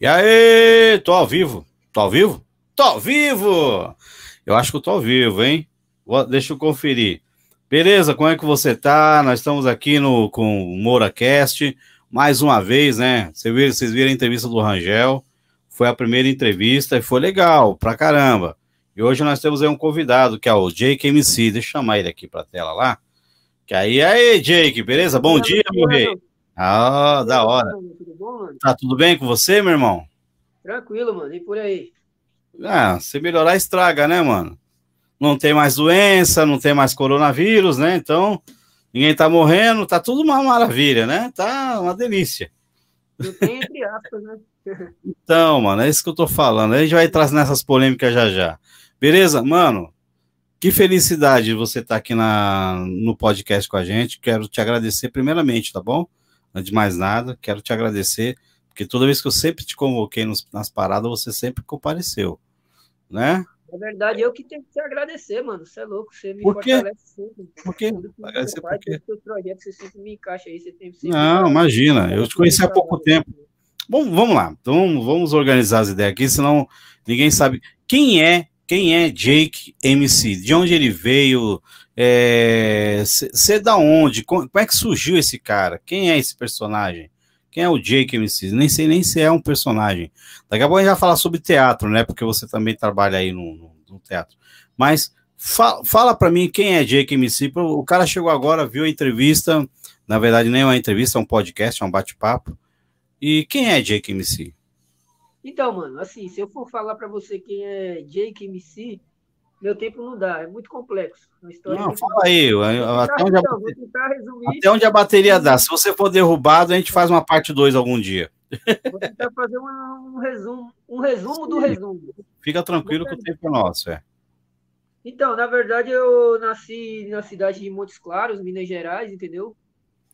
E aí, tô ao vivo. Tô ao vivo? Tô ao vivo! Eu acho que eu tô ao vivo, hein? Vou, deixa eu conferir. Beleza, como é que você tá? Nós estamos aqui no, com o MouraCast, mais uma vez, né? Vocês viram, vocês viram a entrevista do Rangel, foi a primeira entrevista e foi legal, pra caramba. E hoje nós temos aí um convidado, que é o Jake MC. Deixa eu chamar ele aqui pra tela lá. Que aí, aí, Jake, beleza? Bom dia, meu rei. Ah, da hora. Tudo bom? Tá tudo bem com você, meu irmão? Tranquilo, mano. E por aí? Ah, se melhorar, estraga, né, mano? Não tem mais doença, não tem mais coronavírus, né? Então, ninguém tá morrendo, tá tudo uma maravilha, né? Tá uma delícia. Não tem entre aspas, né? então, mano, é isso que eu tô falando. A gente vai trazer nessas polêmicas já já. Beleza? Mano, que felicidade você tá aqui na, no podcast com a gente. Quero te agradecer primeiramente, tá bom? Antes de mais nada, quero te agradecer, porque toda vez que eu sempre te convoquei nos, nas paradas, você sempre compareceu, né? É verdade, eu que tenho que te agradecer, mano. Você é louco, você me por quê? fortalece sempre. Por quê? Agradecer por quê? você sempre me encaixa aí, você tem sempre Não, imagina, eu te conheci há pouco tempo. Bom, vamos lá, então vamos organizar as ideias aqui, senão ninguém sabe. Quem é, quem é Jake MC? De onde ele veio? Você é da onde? Como, como, é que surgiu esse cara? Quem é esse personagem? Quem é o Jake MC? Nem sei nem se é um personagem. Daqui a pouco a gente vai falar sobre teatro, né? Porque você também trabalha aí no, no, no teatro. Mas fa fala para mim quem é Jake MC. O cara chegou agora, viu a entrevista. Na verdade, nem é uma entrevista, é um podcast, é um bate-papo. E quem é Jake MC? Então, mano, assim, se eu for falar para você quem é Jake MC, meu tempo não dá, é muito complexo. não, fala aí, até, onde a, até onde a bateria dá. Se você for derrubado, a gente faz uma parte 2 algum dia. Vou tentar fazer um, um resumo, um resumo do resumo. Fica tranquilo que o tempo é nosso, é. Então, na verdade, eu nasci na cidade de Montes Claros, Minas Gerais, entendeu?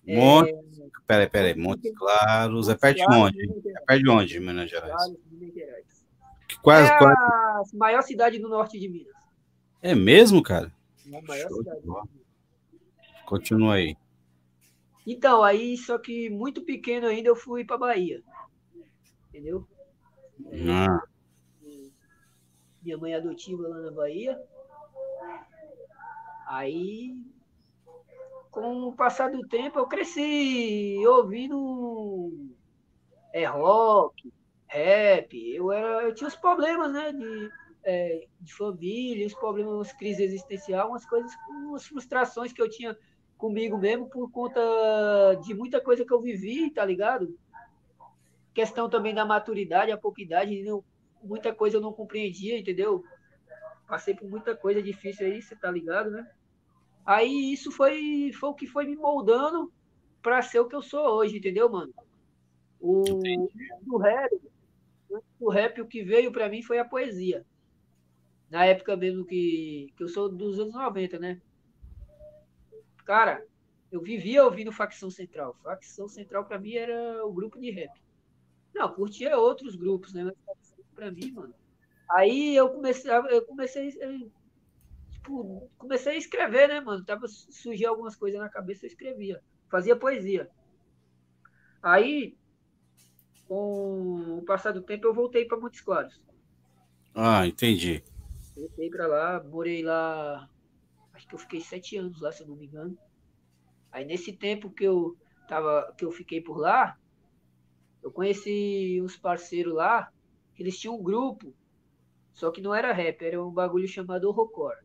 Monte... É... Peraí, peraí, Montes Claros, é perto de onde? É perto de onde, Minas Gerais? Quase, é a maior cidade do norte de Minas. É mesmo, cara? É a maior Show cidade. Continua aí. Então, aí, só que muito pequeno ainda, eu fui para Bahia. Entendeu? Ah. Minha mãe adotiva lá na Bahia. Aí, com o passar do tempo, eu cresci ouvindo é, rock, rap. Eu, era, eu tinha os problemas, né? De, é, de família, os problemas, umas crises existenciais, umas coisas, umas frustrações que eu tinha comigo mesmo por conta de muita coisa que eu vivi, tá ligado? Questão também da maturidade, a pouca idade, muita coisa eu não compreendia, entendeu? Passei por muita coisa difícil aí, você tá ligado, né? Aí isso foi, foi o que foi me moldando para ser o que eu sou hoje, entendeu, mano? O, o rap, o rap, o que veio para mim foi a poesia na época mesmo que, que eu sou dos anos 90, né? Cara, eu vivia ouvindo Facção Central. Facção Central para mim era o grupo de rap. Não, curtia outros grupos, né? Mas para mim, mano. Aí eu comecei, eu comecei, tipo, comecei a escrever, né, mano? Tava surgindo algumas coisas na cabeça, eu escrevia, fazia poesia. Aí, com o passar do tempo, eu voltei para Montes Claros. Ah, entendi. Voltei para lá, morei lá, acho que eu fiquei sete anos lá, se eu não me engano. Aí nesse tempo que eu tava, que eu fiquei por lá, eu conheci uns parceiros lá, que eles tinham um grupo, só que não era rap, era um bagulho chamado horrorcore.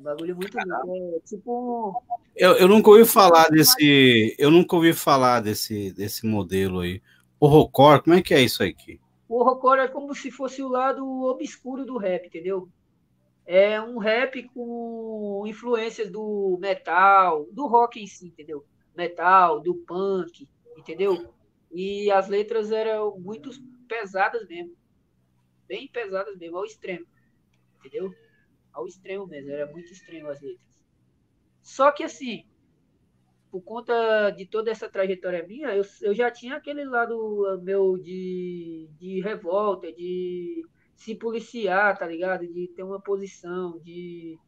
Um bagulho muito é, tipo eu, eu nunca ouvi falar desse, eu nunca ouvi falar desse desse modelo aí. Horrorcore, como é que é isso aqui? o horrorcore é como se fosse o lado obscuro do rap, entendeu? É um rap com influências do metal, do rock em si, entendeu? Metal, do punk, entendeu? E as letras eram muito pesadas mesmo. Bem pesadas mesmo, ao extremo. Entendeu? Ao extremo mesmo, era muito extremo as letras. Só que assim, por conta de toda essa trajetória minha, eu, eu já tinha aquele lado ah, meu de, de revolta, de se policiar, tá ligado? De ter uma posição, de.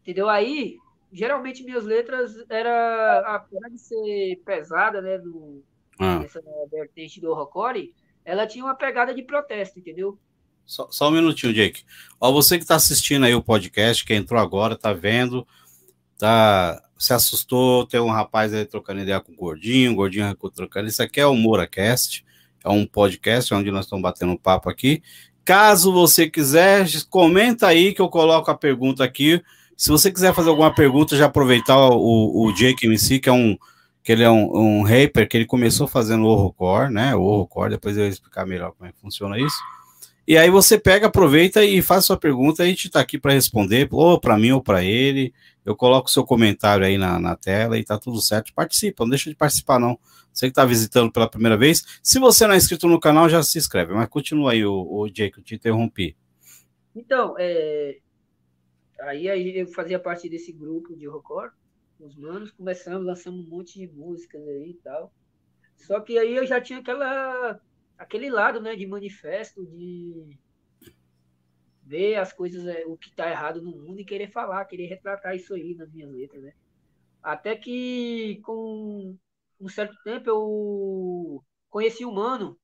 Entendeu? Aí, geralmente minhas letras era apesar de ser pesada, né? Do, ah. essa vertente do horrorcore, ela tinha uma pegada de protesto, entendeu? Só, só um minutinho, Jake. Ó, você que está assistindo aí o podcast, que entrou agora, tá vendo, tá, se assustou, tem um rapaz aí trocando ideia com o Gordinho, o Gordinho trocando. Isso aqui é o MoraCast, é um podcast onde nós estamos batendo papo aqui. Caso você quiser, comenta aí que eu coloco a pergunta aqui. Se você quiser fazer alguma pergunta, já aproveitar o, o Jake MC, que é um que ele é um, um rapper, que ele começou fazendo horrorcore, né? O horrorcore, depois eu vou explicar melhor como é que funciona isso. E aí você pega, aproveita e faz sua pergunta, a gente está aqui para responder, ou para mim ou para ele. Eu coloco seu comentário aí na, na tela e tá tudo certo. Participa, não deixa de participar, não. Você que está visitando pela primeira vez. Se você não é inscrito no canal, já se inscreve. Mas continua aí, o, o Jake, eu te interrompi. Então, é... aí, aí eu fazia parte desse grupo de horrorcore, os manos, começamos, lançamos um monte de músicas aí e tal. Só que aí eu já tinha aquela aquele lado, né, de manifesto, de ver as coisas, é, o que está errado no mundo e querer falar, querer retratar isso aí nas minhas letras, né? Até que com um certo tempo eu conheci o Mano,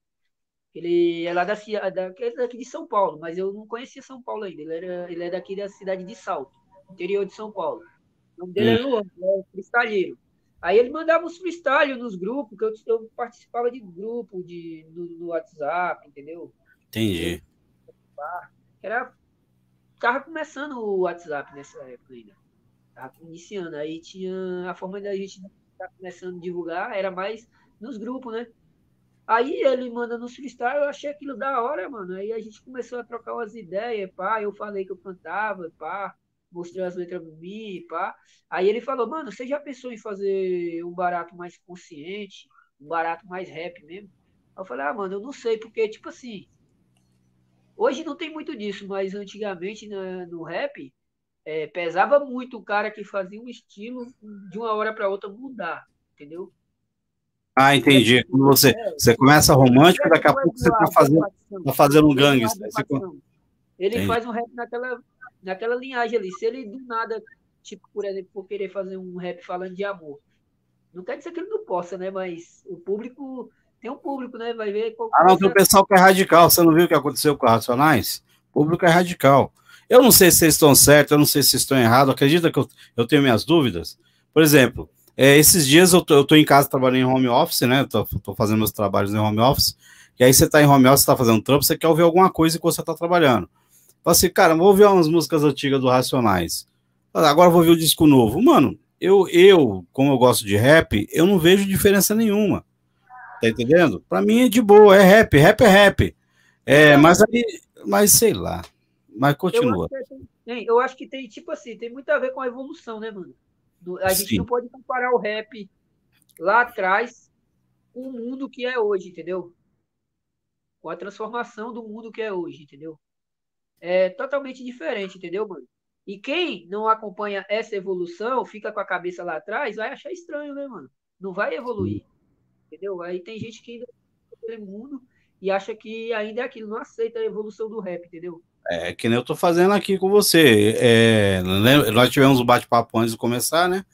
ele é lá da, da, é daqui de São Paulo, mas eu não conhecia São Paulo ainda, ele, era, ele é daqui da cidade de Salto, interior de São Paulo. O nome dele é. Luan, é cristalheiro. Aí ele mandava os freestyle nos grupos, que eu, eu participava de grupo de, no, no WhatsApp, entendeu? Entendi. Era. Tava começando o WhatsApp nessa época ainda. Tava iniciando. Aí tinha a forma da gente estar tá começando a divulgar, era mais nos grupos, né? Aí ele manda nos freestyle, eu achei aquilo da hora, mano. Aí a gente começou a trocar umas ideias, pá. Eu falei que eu cantava, pá mostrei as letras pra mim, pá. Aí ele falou, mano, você já pensou em fazer um barato mais consciente, um barato mais rap mesmo? Aí eu falei, ah, mano, eu não sei, porque, tipo assim, hoje não tem muito disso, mas antigamente né, no rap, é, pesava muito o cara que fazia um estilo de uma hora para outra mudar, entendeu? Ah, entendi. Quando você, é, você começa romântico, daqui a pouco você está fazendo, tá fazendo um gangue. Ele entendi. faz um rap naquela naquela linhagem ali. Se ele do nada, tipo, por exemplo, for querer fazer um rap falando de amor, não quer dizer que ele não possa, né? Mas o público tem um público, né? Vai ver. Qual ah, não, tem o pessoal que é radical. Você não viu o que aconteceu com os Racionais? O público é radical. Eu não sei se vocês estão certos, eu não sei se estão errados. Acredita que eu, eu tenho minhas dúvidas? Por exemplo, é, esses dias eu tô, eu tô em casa trabalhando em home office, né? Tô, tô fazendo meus trabalhos em home office. E aí você tá em home office, tá fazendo trampo, você quer ouvir alguma coisa enquanto você tá trabalhando. Fala assim, cara, vou ouvir umas músicas antigas do Racionais. Agora vou ouvir o disco novo. Mano, eu, eu, como eu gosto de rap, eu não vejo diferença nenhuma. Tá entendendo? Pra mim é de boa, é rap, rap é rap. É, mas aí, mas sei lá. Mas continua. Eu acho, tem, eu acho que tem, tipo assim, tem muito a ver com a evolução, né, mano? A gente Sim. não pode comparar o rap lá atrás com o mundo que é hoje, entendeu? Com a transformação do mundo que é hoje, entendeu? É totalmente diferente, entendeu, mano? E quem não acompanha essa evolução, fica com a cabeça lá atrás, vai achar estranho, né, mano? Não vai evoluir. Entendeu? Aí tem gente que ainda é mundo e acha que ainda é aquilo, não aceita a evolução do rap, entendeu? É que nem eu tô fazendo aqui com você. É, nós tivemos um bate-papo antes de começar, né?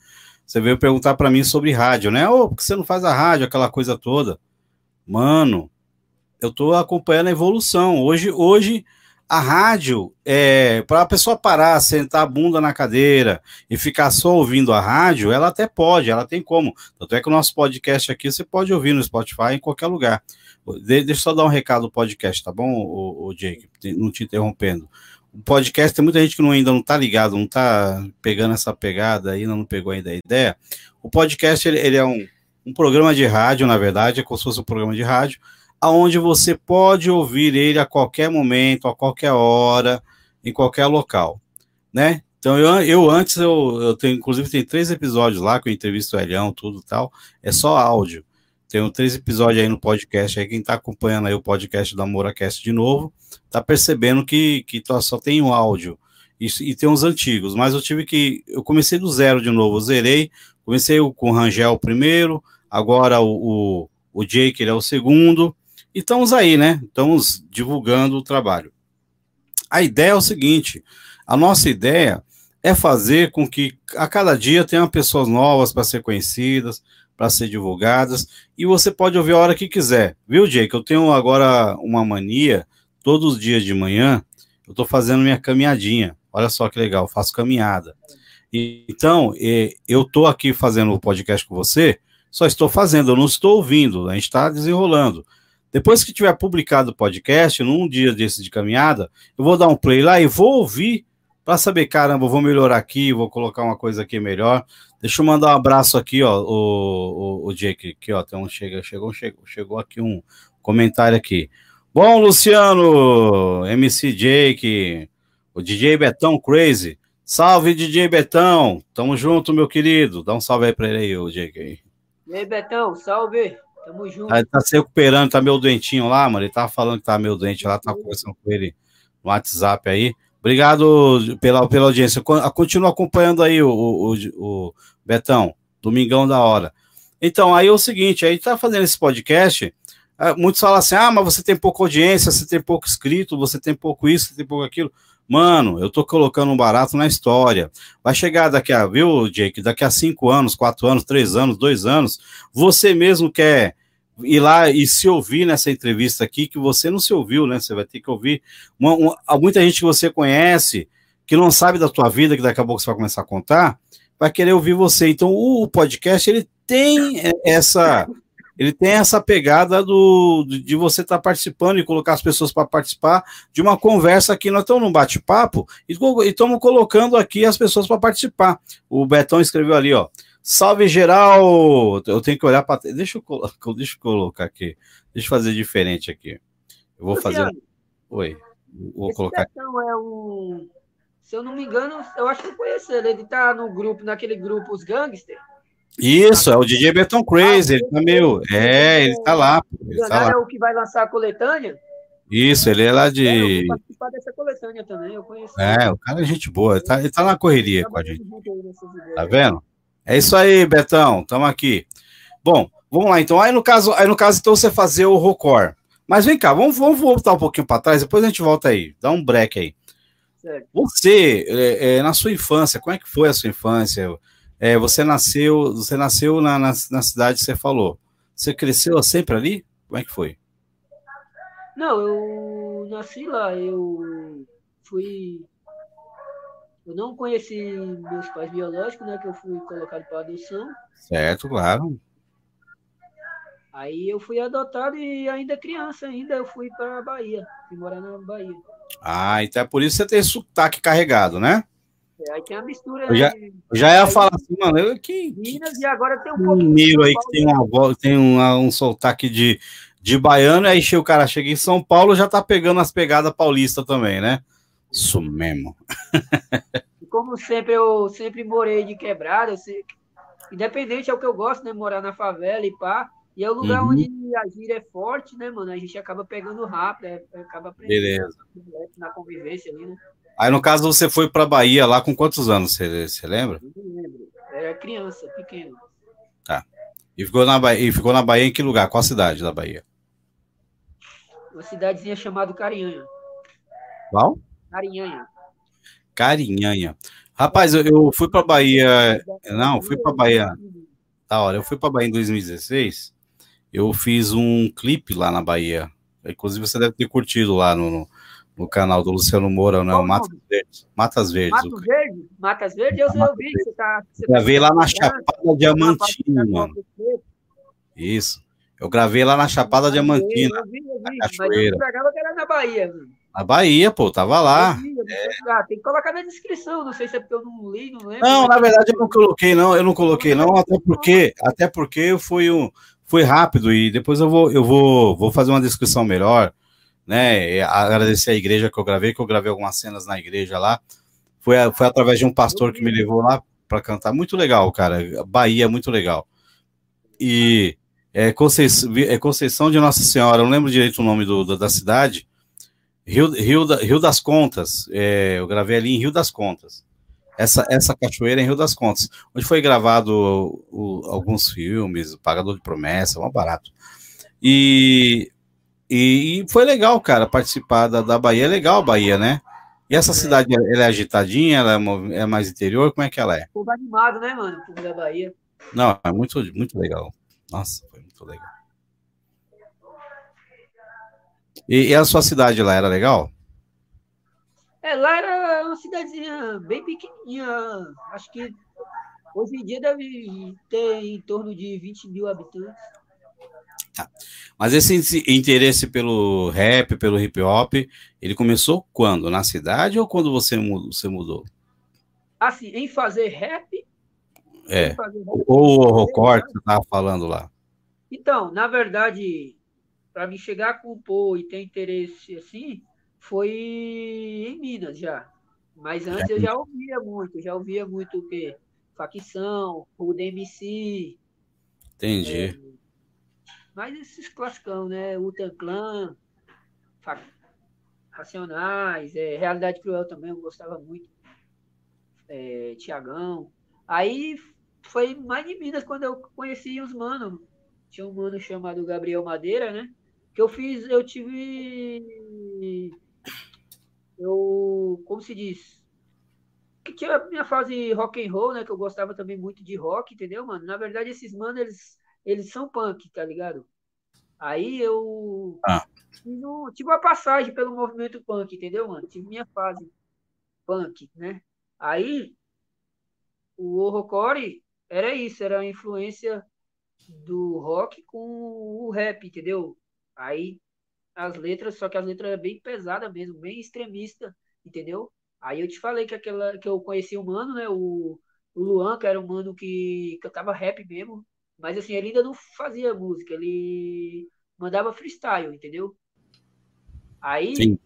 Você veio perguntar para mim sobre rádio, né? Ô, oh, por que você não faz a rádio, aquela coisa toda? Mano, eu tô acompanhando a evolução. Hoje, hoje a rádio, é, para a pessoa parar, sentar a bunda na cadeira e ficar só ouvindo a rádio, ela até pode, ela tem como. Tanto é que o nosso podcast aqui você pode ouvir no Spotify em qualquer lugar. De, deixa eu só dar um recado do podcast, tá bom, o, o Jake? Não te interrompendo. O podcast tem muita gente que não, ainda não tá ligado, não tá pegando essa pegada aí, não pegou ainda a ideia. O podcast ele, ele é um, um programa de rádio, na verdade, é como se fosse um programa de rádio aonde você pode ouvir ele a qualquer momento, a qualquer hora, em qualquer local, né? Então, eu, eu antes, eu, eu tenho, inclusive, tem três episódios lá, que eu entrevisto o Elião, tudo tal, é só áudio. Tenho três episódios aí no podcast, aí quem tá acompanhando aí o podcast da MoraCast de novo, tá percebendo que, que só tem o áudio, e, e tem uns antigos, mas eu tive que, eu comecei do zero de novo, eu zerei, comecei com o Rangel primeiro, agora o, o, o Jake, ele é o segundo, e estamos aí, né? Estamos divulgando o trabalho. A ideia é o seguinte: a nossa ideia é fazer com que a cada dia tenham pessoas novas para ser conhecidas, para ser divulgadas. E você pode ouvir a hora que quiser, viu, Jake? Eu tenho agora uma mania, todos os dias de manhã, eu estou fazendo minha caminhadinha. Olha só que legal, faço caminhada. Então, eu estou aqui fazendo o podcast com você, só estou fazendo, eu não estou ouvindo, a gente está desenrolando. Depois que tiver publicado o podcast, num dia desse de caminhada, eu vou dar um play lá e vou ouvir para saber, caramba, vou melhorar aqui, vou colocar uma coisa aqui melhor. Deixa eu mandar um abraço aqui, ó, o, o, o Jake, aqui, ó, tem um, chega, chegou, chegou, chegou aqui um comentário aqui. Bom, Luciano, MC Jake, o DJ Betão Crazy. Salve, DJ Betão. Tamo junto, meu querido. Dá um salve aí pra ele aí, o Jake. E aí, Betão, salve. Tamo junto. Ele tá se recuperando, tá meio doentinho lá, mano. Ele tava falando que tá meio doente lá, tava conversando com ele no WhatsApp aí. Obrigado pela, pela audiência. Continua acompanhando aí o, o, o, Betão, Domingão da Hora. Então, aí é o seguinte, aí tá fazendo esse podcast, é, muitos falam assim, ah, mas você tem pouca audiência, você tem pouco inscrito, você tem pouco isso, você tem pouco aquilo. Mano, eu tô colocando um barato na história. Vai chegar daqui a, viu, Jake, daqui a cinco anos, quatro anos, três anos, dois anos, você mesmo quer ir lá e se ouvir nessa entrevista aqui, que você não se ouviu, né? Você vai ter que ouvir uma, uma, muita gente que você conhece, que não sabe da tua vida, que daqui a pouco você vai começar a contar, vai querer ouvir você. Então, o podcast, ele tem essa ele tem essa pegada do, de você estar tá participando e colocar as pessoas para participar de uma conversa aqui. Nós estamos num bate-papo e estamos colocando aqui as pessoas para participar. O Betão escreveu ali, ó. Salve geral! Eu tenho que olhar para. Deixa eu, deixa eu colocar aqui. Deixa eu fazer diferente aqui. Eu vou fazer. Oi. Vou Esse colocar. é um. Se eu não me engano, eu acho que eu conheço ele. Ele tá no grupo, naquele grupo Os Gangsters. Isso, é o DJ Beton Crazy. Ele tá meio. É, ele tá lá. Ele tá lá. é o que vai lançar a coletânea? Isso, ele é lá de. É, eu participar dessa coletânea também, eu conheço. É, o cara é gente boa. Ele tá, ele tá na correria com a gente. Tá vendo? É isso aí, Betão, estamos aqui. Bom, vamos lá então. Aí no caso, aí no caso então você fazer o Rocor. Mas vem cá, vamos, vamos voltar um pouquinho para trás, depois a gente volta aí. Dá um break aí. Certo. Você, é, é, na sua infância, como é que foi a sua infância? É, você nasceu, você nasceu na, na, na, cidade que você falou. Você cresceu sempre ali? Como é que foi? Não, eu nasci lá, eu fui eu não conheci meus pais biológicos, né? Que eu fui colocado para adoção. Certo, claro. Aí eu fui adotado e ainda criança, ainda eu fui para a Bahia. Fui morar na Bahia. Ah, então é por isso que você tem sotaque carregado, né? É, aí tem a mistura. Eu já, né? eu já ia falar assim, mano, eu, que, Minas e agora tem um pouco. Mineiro aí que tem, uma, tem um, um sotaque de, de baiano, aí o cara chega em São Paulo já tá pegando as pegadas paulistas também, né? Isso mesmo. Como sempre, eu sempre morei de quebrada, sei, independente é o que eu gosto, né? Morar na favela e pá. E é o lugar uhum. onde a gíria é forte, né, mano? A gente acaba pegando rápido, é, acaba aprendendo Beleza. na convivência ali, né? Aí, no caso, você foi para Bahia lá com quantos anos, você, você lembra? Não lembro. Era criança, pequeno. Tá. E ficou, na Bahia, e ficou na Bahia em que lugar? Qual cidade da Bahia? Uma cidadezinha chamada Carinhanha. Qual? Carinhanha. Carinhanha. Rapaz, eu, eu fui para Bahia. Não, fui para Bahia. Da hora, eu fui para Bahia em 2016. Eu fiz um clipe lá na Bahia. Inclusive, você deve ter curtido lá no, no, no canal do Luciano Moura, né? Matas Verdes. Matas Verdes. Matas Verdes? Matas Verdes, eu, eu vi você tá. Você gravei tá lá na Chapada Diamantina, mano. Isso. Eu gravei lá na Chapada Diamantina. Eu vi, eu vi, mas eu que era na Bahia, mano. Na Bahia, pô, tava lá. é. ah, tem que colocar na descrição, não sei se é porque eu não li, não lembro. Não, na verdade eu não coloquei, não, eu não coloquei, não, até porque, até porque foi um, foi rápido e depois eu vou, eu vou, vou fazer uma descrição melhor, né? Agradecer a igreja que eu gravei, que eu gravei algumas cenas na igreja lá. Foi, foi através de um pastor que me levou lá para cantar. Muito legal, cara. Bahia, muito legal. E é Conceição, é Conceição de Nossa Senhora, eu não lembro direito o nome do, da cidade Rio, Rio, Rio das Contas, é, eu gravei ali em Rio das Contas. Essa, essa cachoeira é em Rio das Contas, onde foi gravado o, o, alguns filmes, o Pagador de Promessa, um barato. E, e, e, foi legal, cara, participar da, da Bahia. É legal a Bahia, né? E essa é. cidade, ela é agitadinha, ela é, é, mais interior, como é que ela é? Povo animado, né, mano? O povo da Bahia. Não, é muito, muito legal. Nossa, foi muito legal. E, e, a sua cidade lá era legal? É, lá era uma cidadezinha bem pequenininha. Acho que hoje em dia deve ter em torno de 20 mil habitantes. Tá. Mas esse interesse pelo rap, pelo hip hop, ele começou quando? Na cidade ou quando você mudou? Você mudou? Assim, em fazer rap. É. Fazer rap, ou o recorte que você estava falando lá. Então, na verdade, para me chegar a compor e ter interesse assim, foi em Minas já. Mas antes eu já ouvia muito, já ouvia muito o quê? Facção, o DMC. Entendi. É, mas esses classicão, né? Utan Clan, Racionais, é, Realidade Cruel também, eu gostava muito. É, Tiagão. Aí foi mais de Minas quando eu conheci os manos. Tinha um mano chamado Gabriel Madeira, né? Que eu fiz, eu tive. Eu. Como se diz? Que tinha a minha fase rock and roll, né? Que eu gostava também muito de rock, entendeu, mano? Na verdade, esses manos, eles eles são punk, tá ligado? Aí eu ah. tive uma passagem pelo movimento punk, entendeu, mano? Tive minha fase punk, né? Aí o horrorcore era isso, era a influência do rock com o rap, entendeu? Aí as letras, só que as letras eram bem pesadas mesmo, bem extremista, entendeu? Aí eu te falei que aquela que eu conheci o mano, né? O, o Luan, que era um mano que cantava rap mesmo, mas assim, ele ainda não fazia música, ele mandava freestyle, entendeu? Aí, Sim.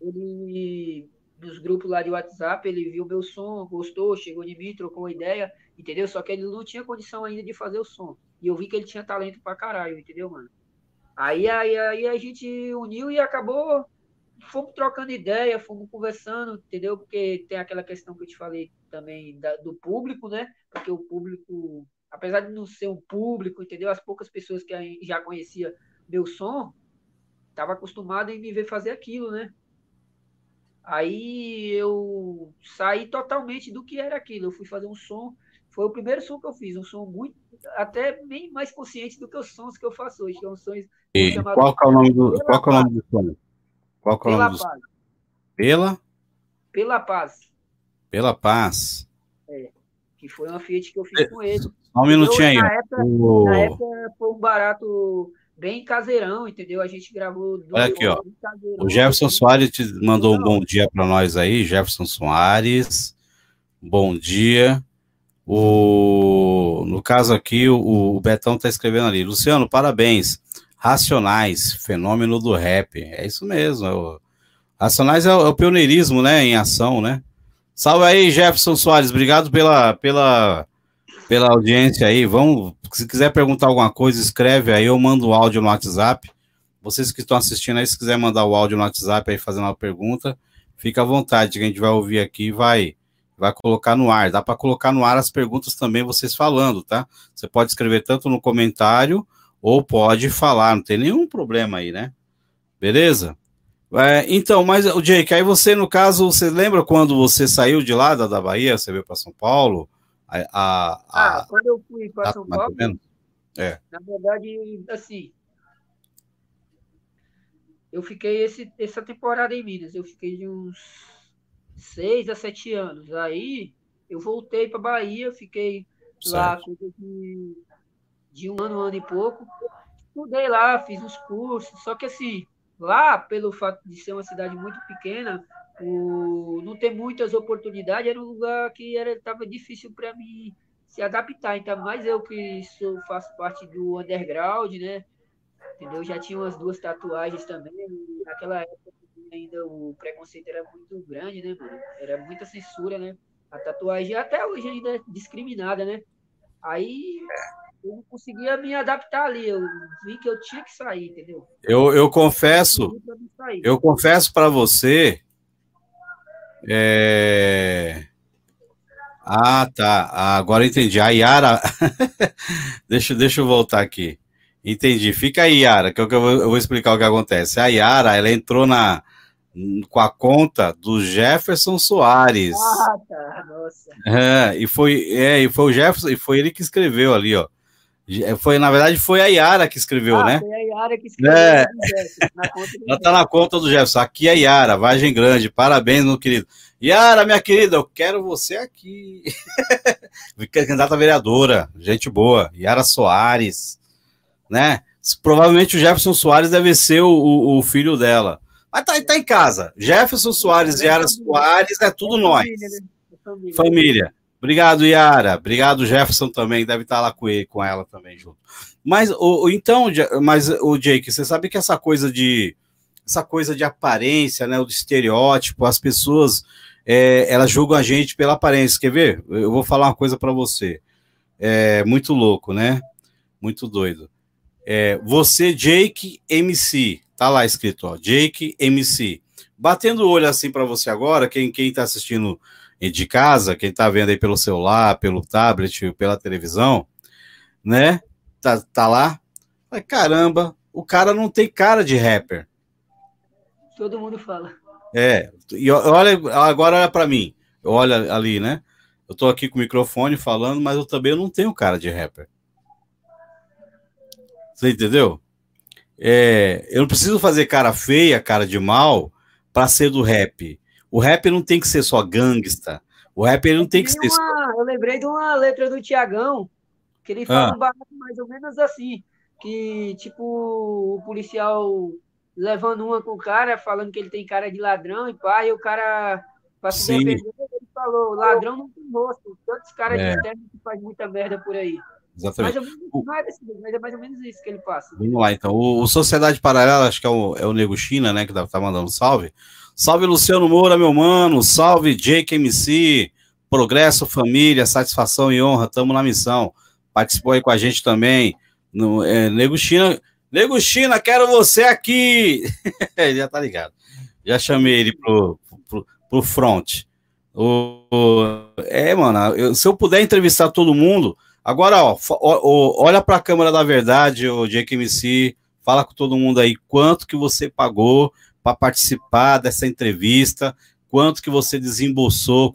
ele, nos grupos lá de WhatsApp, ele viu meu som, gostou, chegou em mim, trocou uma ideia, entendeu? Só que ele não tinha condição ainda de fazer o som. E eu vi que ele tinha talento pra caralho, entendeu, mano? Aí, aí, aí a gente uniu e acabou, fomos trocando ideia, fomos conversando, entendeu? Porque tem aquela questão que eu te falei também da, do público, né? Porque o público apesar de não ser um público, entendeu? As poucas pessoas que já conhecia meu som, estava acostumado em me ver fazer aquilo, né? Aí eu saí totalmente do que era aquilo. Eu fui fazer um som, foi o primeiro som que eu fiz, um som muito, até bem mais consciente do que os sons que eu faço hoje, que é um som e qual é o nome do, qual é o nome do som? Qual é o nome do som? Pela? Pela Paz. Pela Paz. É, que foi uma Fiat que eu fiz com ele. Só um minutinho aí. Na época, o... na época foi um barato bem caseirão, entendeu? A gente gravou. Olha aqui, ó. O Jefferson Soares te mandou um bom dia para nós aí. Jefferson Soares, bom dia. O, no caso aqui, o, o Betão está escrevendo ali. Luciano, parabéns. Racionais, fenômeno do rap. É isso mesmo. É o, Racionais é o, é o pioneirismo, né? Em ação, né? Salve aí, Jefferson Soares. Obrigado pela, pela pela audiência aí. Vamos, se quiser perguntar alguma coisa, escreve aí, eu mando o áudio no WhatsApp. Vocês que estão assistindo aí, se quiser mandar o áudio no WhatsApp aí fazendo uma pergunta, fica à vontade, que a gente vai ouvir aqui e vai, vai colocar no ar. Dá para colocar no ar as perguntas também, vocês falando, tá? Você pode escrever tanto no comentário ou pode falar, não tem nenhum problema aí, né? Beleza? É, então, mas o Jake, aí você, no caso, você lembra quando você saiu de lá da, da Bahia, você veio para São Paulo? A, a, a, ah, quando eu fui para São Paulo, é. na verdade, assim, eu fiquei esse, essa temporada em Minas, eu fiquei de uns seis a sete anos. Aí eu voltei para Bahia, fiquei certo. lá de, de um ano, um ano e pouco. Estudei lá, fiz os cursos, só que assim, lá, pelo fato de ser uma cidade muito pequena, o, não ter muitas oportunidades, era um lugar que estava difícil para mim se adaptar. Então, mais eu que sou, faço parte do underground, né? Entendeu? Já tinha umas duas tatuagens também. Naquela época ainda o preconceito era muito grande, né, mano? Era muita censura, né? A tatuagem até hoje ainda é discriminada, né? Aí eu não conseguia me adaptar ali. Eu vi que eu tinha que sair, entendeu? Eu, eu confesso, eu confesso para você é... Ah, tá. Agora entendi. A Yara. deixa, deixa eu voltar aqui. Entendi. Fica aí, Yara, que eu, eu, vou, explicar o que acontece. A Yara, ela entrou na, com a conta do Jefferson Soares. Ah, tá, nossa. É, e foi, é, e foi o Jefferson, e foi ele que escreveu ali, ó. Foi, na verdade, foi a Yara que escreveu, ah, né? Foi a Yara que escreveu. É. Jefferson, Ela tá na conta do Jefferson. Aqui é a Yara, Vagem Grande. Parabéns, meu querido. Yara, minha querida, eu quero você aqui. Candidata vereadora, gente boa. Yara Soares, né? Provavelmente o Jefferson Soares deve ser o, o, o filho dela. Mas tá, tá em casa. Jefferson Soares e Yara Soares é tudo nós. Família. Família. Obrigado, Yara. Obrigado, Jefferson também. Deve estar lá com, ele, com ela também junto. Mas o, então, mas o Jake, você sabe que essa coisa de essa coisa de aparência, né, o estereótipo, as pessoas é, elas julgam a gente pela aparência. Quer ver? Eu vou falar uma coisa para você. É muito louco, né? Muito doido. É, você, Jake MC, tá lá escrito, ó, Jake MC. Batendo o olho assim para você agora, quem quem está assistindo de casa, quem está vendo aí pelo celular, pelo tablet, pela televisão, né? Tá, tá lá. Mas, caramba, o cara não tem cara de rapper. Todo mundo fala. É, e olha, agora olha para mim. Olha ali, né? Eu tô aqui com o microfone falando, mas eu também não tenho cara de rapper. Você entendeu? É, eu não preciso fazer cara feia, cara de mal, para ser do rap. O rap não tem que ser só gangsta. O rap não tem que ser. Uma, eu lembrei de uma letra do Tiagão, que ele fala ah. um barato mais ou menos assim: que, tipo, o policial levando uma com o cara, falando que ele tem cara de ladrão e pá, e o cara, pra se Sim. defender, ele falou, ladrão não tem rosto, tantos caras é. de terno que faz muita merda por aí. Exatamente. Mais ou menos, mas é mais ou menos isso que ele passa. Vamos lá, então. O, Sociedade Paralela, acho que é o, é o Nego China, né, que tá, mandando salve. Salve Luciano Moura, meu mano. Salve Jake MC. Progresso, família, satisfação e honra. Tamo na missão. Participou aí com a gente também. No, é, Nego China. Nego China, quero você aqui! já tá ligado. Já chamei ele pro, pro, pro front. O, o, é, mano, eu, se eu puder entrevistar todo mundo. Agora, ó, ó olha para a câmera da verdade, o JKMC, fala com todo mundo aí quanto que você pagou para participar dessa entrevista, quanto que você desembolsou,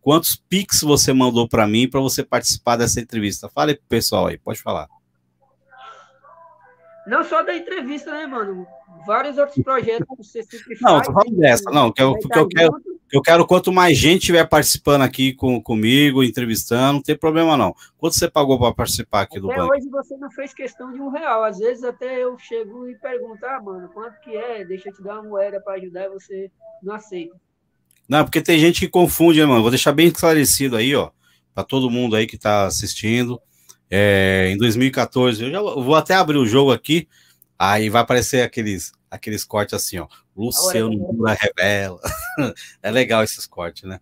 quantos pics você mandou para mim para você participar dessa entrevista. Fale pro pessoal aí, pode falar. Não só da entrevista, né, mano? Vários outros projetos que você sempre Não, faz, tô falando dessa, não, que eu, que eu quero, eu quero quanto mais gente estiver participando aqui com, comigo, entrevistando, não tem problema não. Quanto você pagou para participar aqui até do banco? hoje você não fez questão de um real. Às vezes até eu chego e pergunto, ah, mano, quanto que é? Deixa eu te dar uma moeda para ajudar e você não aceita. Não, porque tem gente que confunde, né, mano? Vou deixar bem esclarecido aí, ó, para todo mundo aí que está assistindo. É, em 2014, eu já vou até abrir o jogo aqui, aí vai aparecer aqueles, aqueles cortes assim, ó. Luciano revela. é legal esses cortes, né?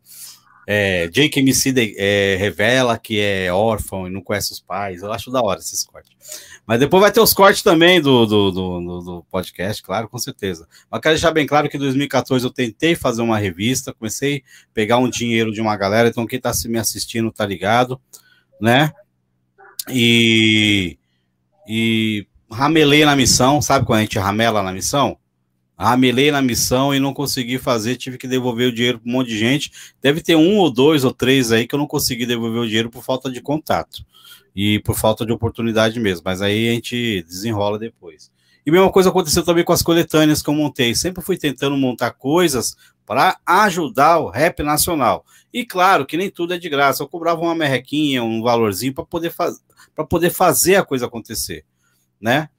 É, Jake MC de, é, revela que é órfão e não conhece os pais. Eu acho da hora esses cortes. Mas depois vai ter os cortes também do, do, do, do podcast, claro, com certeza. Mas quero deixar bem claro que em 2014 eu tentei fazer uma revista, comecei a pegar um dinheiro de uma galera, então quem está me assistindo tá ligado, né? E, e ramelei na missão, sabe quando a gente ramela na missão? Ramelei na missão e não consegui fazer, tive que devolver o dinheiro para um monte de gente. Deve ter um ou dois ou três aí que eu não consegui devolver o dinheiro por falta de contato e por falta de oportunidade mesmo, mas aí a gente desenrola depois. E mesma coisa aconteceu também com as coletâneas que eu montei. Sempre fui tentando montar coisas para ajudar o rap nacional. E claro que nem tudo é de graça. Eu cobrava uma merrequinha, um valorzinho para poder para poder fazer a coisa acontecer, né?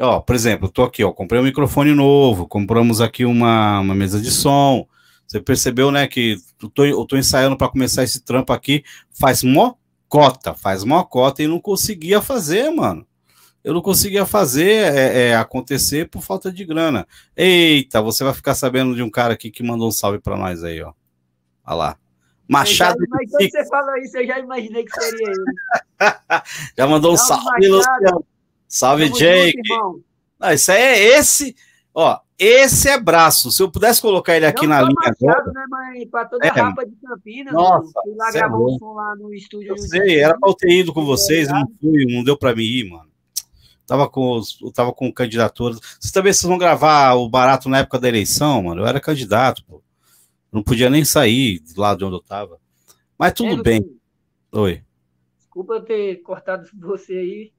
Ó, por exemplo, tô aqui, ó, comprei um microfone novo, compramos aqui uma, uma mesa de som. Você percebeu, né, que eu tô, eu tô ensaiando para começar esse trampo aqui, faz mó cota, faz mó cota e não conseguia fazer, mano. Eu não conseguia fazer é, é, acontecer por falta de grana. Eita, você vai ficar sabendo de um cara aqui que mandou um salve para nós aí, ó. Olha lá. Machado. Já, mas quando você falou isso, eu já imaginei que seria ele. já mandou um salve, Luciano. Salve, Jake. Junto, Não, isso aí é esse. Ó, esse é braço. Se eu pudesse colocar ele aqui Não na linha Machado, agora. Né, mas para toda é. a rapa de Campinas. Nossa, fui lá gravar é um som lá no estúdio. Eu sei, era para eu ter ido com vocês, não fui, não deu para mim ir, mano. tava com, tava com candidaturas. Vocês também vocês vão gravar o barato na época da eleição, mano? Eu era candidato, pô. Não podia nem sair de lá de onde eu tava. Mas tudo é, bem. Oi. Desculpa ter cortado você aí.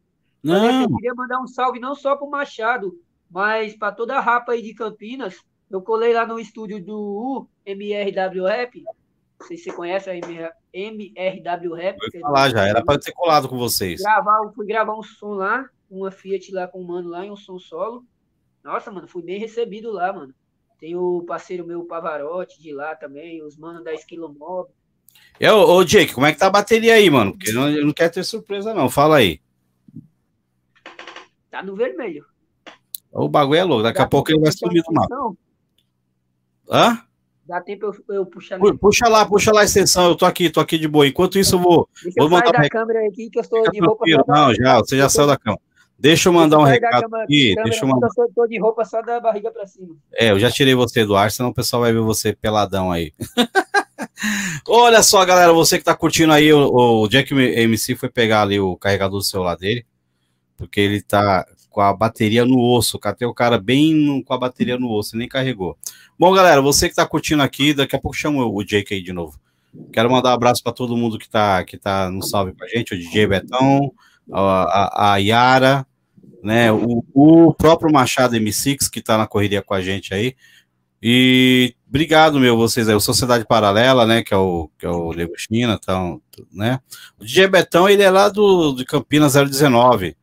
Não. Eu queria mandar um salve não só pro Machado, mas para toda a rapa aí de Campinas. Eu colei lá no estúdio do MRW Rap. Não sei se você conhece a MRW Rap. Vou falar já, era para ter colado com vocês. Gravar, fui gravar um som lá, uma Fiat lá com o mano lá, em um som solo. Nossa, mano, fui bem recebido lá, mano. Tem o parceiro meu, Pavarotti, de lá também, os manos da Esquilo Mob. Eu, ô, Jake, como é que tá a bateria aí, mano? Porque eu não, eu não quero ter surpresa, não. Fala aí. Tá no vermelho. O bagulho é louco. Daqui Dá a pouco ele vai sumir do mapa. Hã? Dá tempo eu, eu puxar. Puxa lá, puxa lá a extensão. Eu tô aqui, tô aqui de boa. Enquanto isso, eu vou. Deixa vou mandar da câmera aqui que eu estou de roupa. Não, já, você já saiu da cama. Deixa eu mandar um recado cama, aqui. Câmera, deixa eu mandar. Eu tô de roupa só da barriga para cima. É, eu já tirei você do ar, senão o pessoal vai ver você peladão aí. Olha só, galera, você que tá curtindo aí, o, o Jack MC foi pegar ali o carregador do celular dele, porque ele tá com a bateria no osso. Catei o cara bem no, com a bateria no osso, nem carregou. Bom, galera, você que tá curtindo aqui, daqui a pouco chamo o Jake aí de novo. Quero mandar um abraço para todo mundo que tá, que tá no salve com a gente, o DJ Betão, a, a, a Yara, né? O, o próprio Machado M6, que está na correria com a gente aí. E obrigado, meu, vocês aí. O Sociedade Paralela, né? Que é o, que é o Lego China, então, né? O DJ Betão, ele é lá do, de Campinas 019,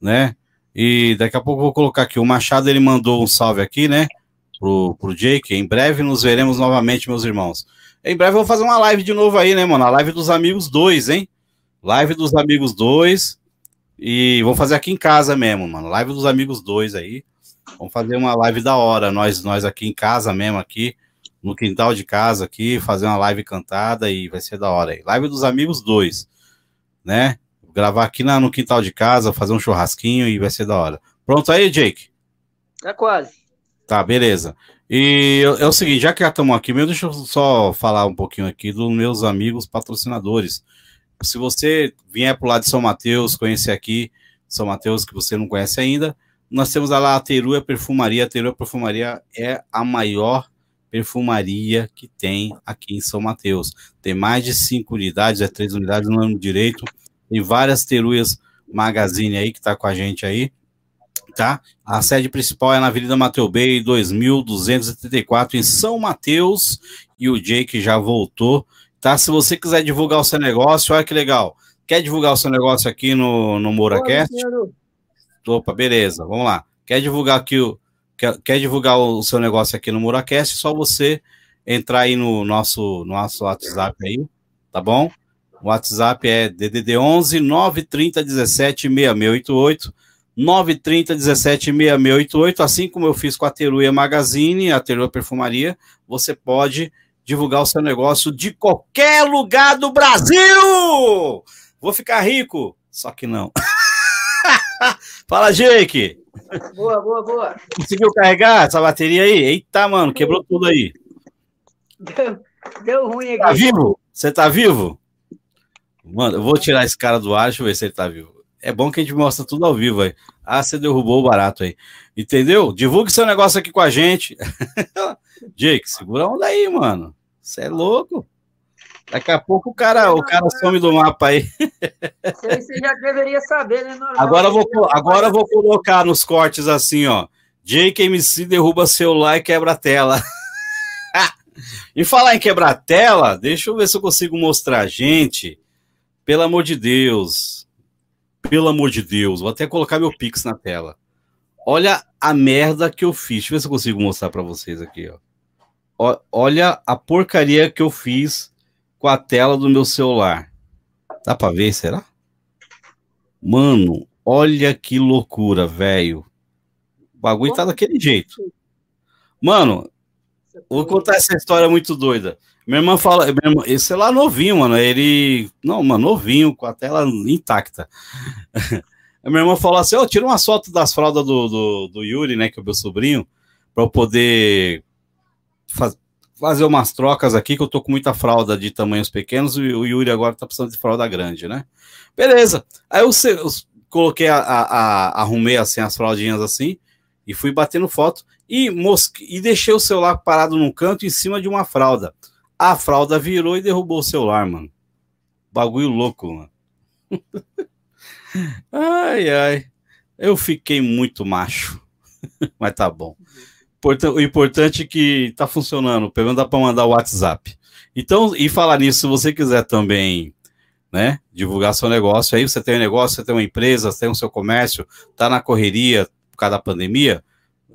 né? E daqui a pouco eu vou colocar aqui. O Machado, ele mandou um salve aqui, né? Pro, pro Jake. Em breve nos veremos novamente, meus irmãos. Em breve eu vou fazer uma live de novo aí, né, mano? A live dos amigos 2, hein? Live dos amigos 2. E vamos fazer aqui em casa mesmo, mano. Live dos amigos dois aí. Vamos fazer uma live da hora, nós, nós aqui em casa mesmo, aqui, no quintal de casa aqui, fazer uma live cantada e vai ser da hora aí. Live dos amigos dois, né? Gravar aqui na, no quintal de casa, fazer um churrasquinho e vai ser da hora. Pronto aí, Jake? Tá quase. Tá, beleza. E é o seguinte, já que já estamos aqui, meu, deixa eu só falar um pouquinho aqui dos meus amigos patrocinadores se você vier para o lado de São Mateus, conhecer aqui São Mateus, que você não conhece ainda, nós temos lá a Teruia Perfumaria. A Teruia Perfumaria é a maior perfumaria que tem aqui em São Mateus. Tem mais de cinco unidades, é três unidades, no ano direito. Tem várias Teruias Magazine aí que está com a gente aí, tá? A sede principal é na Avenida Mateu Bay, 2274, em São Mateus. E o Jake já voltou tá? Se você quiser divulgar o seu negócio, olha que legal. Quer divulgar o seu negócio aqui no, no MouraCast? Opa, beleza, vamos lá. Quer divulgar aqui o quer, quer divulgar o seu negócio aqui no MouraCast, só você entrar aí no nosso nosso WhatsApp aí, tá bom? O WhatsApp é DDD 11 930 17 6688 930 17 6688, assim como eu fiz com a Teruia Magazine, a Teruia Perfumaria, você pode divulgar o seu negócio de qualquer lugar do Brasil. Vou ficar rico, só que não. Fala, Jake. Boa, boa, boa. Conseguiu carregar essa bateria aí? Eita, mano, quebrou tudo aí. Deu, deu ruim aqui. Tá vivo? Você tá vivo? Mano, eu vou tirar esse cara do ar, deixa eu ver se ele tá vivo. É bom que a gente mostra tudo ao vivo aí. Ah, você derrubou o barato aí. Entendeu? Divulgue seu negócio aqui com a gente. Jake, segura a onda aí, mano. Você é louco? Daqui a pouco o cara, o cara some do mapa aí. Você já deveria saber, né? Normal, agora vou, agora vou colocar nos cortes assim, ó. Jake MC derruba celular e quebra a tela. e falar em quebrar a tela, deixa eu ver se eu consigo mostrar. Gente, pelo amor de Deus. Pelo amor de Deus. Vou até colocar meu Pix na tela. Olha a merda que eu fiz. Deixa eu ver se eu consigo mostrar para vocês aqui, ó olha a porcaria que eu fiz com a tela do meu celular. Dá para ver, será? Mano, olha que loucura, velho. O bagulho tá daquele jeito. Mano, vou contar essa história muito doida. Minha irmã fala, minha irmã, esse celular novinho, mano, ele, não, mano, novinho, com a tela intacta. A minha irmã falou assim, ó, oh, tira uma foto das fraldas do, do, do Yuri, né, que é o meu sobrinho, para eu poder faz, fazer umas trocas aqui, que eu tô com muita fralda de tamanhos pequenos e o Yuri agora tá precisando de fralda grande, né? Beleza. Aí eu, eu coloquei a, a, a, arrumei assim as fraldinhas assim e fui batendo foto e mosque, e deixei o celular parado num canto em cima de uma fralda. A fralda virou e derrubou o celular, mano. Bagulho louco, mano. ai, ai. Eu fiquei muito macho. Mas tá bom. O importante é que tá funcionando. Pelo menos dá para mandar o WhatsApp. Então, e falar nisso, se você quiser também, né, divulgar seu negócio, aí você tem um negócio, você tem uma empresa, você tem o seu comércio, tá na correria por causa da pandemia,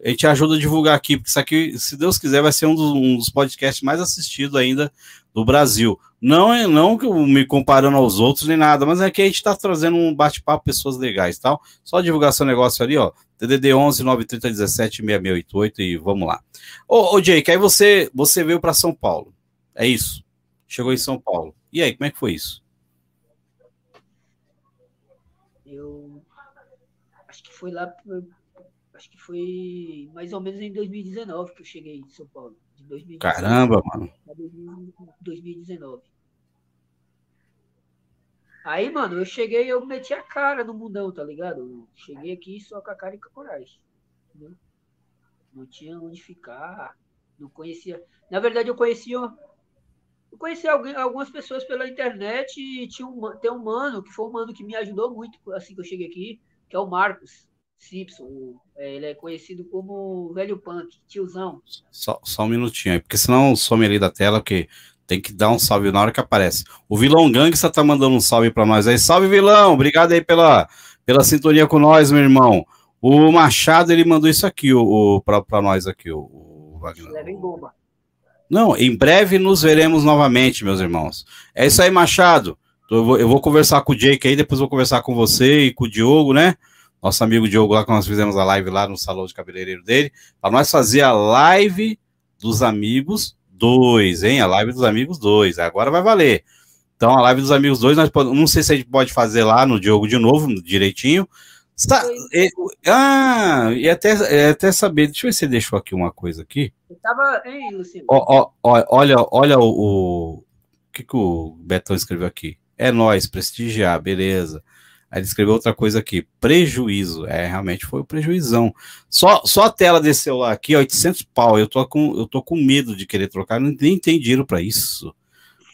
a gente ajuda a divulgar aqui, porque isso aqui, se Deus quiser, vai ser um dos, um dos podcasts mais assistidos ainda do Brasil. Não é não me comparando aos outros nem nada, mas é que a gente está trazendo um bate-papo, pessoas legais, tal. Só divulgar seu negócio ali, ó. TDD 11 930 17 6688 e vamos lá. Ô, ô Jake, aí você, você veio para São Paulo. É isso? Chegou em São Paulo. E aí, como é que foi isso? Eu acho que foi lá foi mais ou menos em 2019 que eu cheguei em São Paulo. De 2019, Caramba, mano. 2019. Aí, mano, eu cheguei eu meti a cara no mundão, tá ligado? Eu cheguei aqui só com a cara e com a coragem. Entendeu? Não tinha onde ficar, não conhecia. Na verdade, eu conhecia. Eu conheci alguém, algumas pessoas pela internet e tinha um, tem um mano, que foi um mano que me ajudou muito assim que eu cheguei aqui, que é o Marcos. Simpson. É, ele é conhecido como velho punk, tiozão. Só, só um minutinho aí, porque senão some ali da tela, porque tem que dar um salve na hora que aparece. O vilão Gangsta tá mandando um salve para nós aí. Salve, vilão! Obrigado aí pela, pela sintonia com nós, meu irmão. O Machado, ele mandou isso aqui, o, o para nós aqui, o, o Wagner. Leva em bomba. Não, em breve nos veremos novamente, meus irmãos. É isso aí, Machado. Eu vou, eu vou conversar com o Jake aí, depois vou conversar com você e com o Diogo, né? Nosso amigo Diogo lá, que nós fizemos a live lá no salão de cabeleireiro dele, para nós fazer a live dos amigos 2, hein? A live dos amigos 2. Agora vai valer. Então, a live dos amigos 2, nós podemos, não sei se a gente pode fazer lá no Diogo de novo, direitinho. Está, é, ah, e até, é, até saber, deixa eu ver se deixou aqui uma coisa aqui. Eu tava, hein, Luciano? Ó, ó, olha, olha o, o, o que, que o Betão escreveu aqui. É nós, prestigiar, beleza. Aí ele escreveu outra coisa aqui, prejuízo. É, realmente foi o prejuizão. Só, só a tela desse celular aqui, 800 pau. Eu tô com, eu tô com medo de querer trocar, nem tem dinheiro para isso.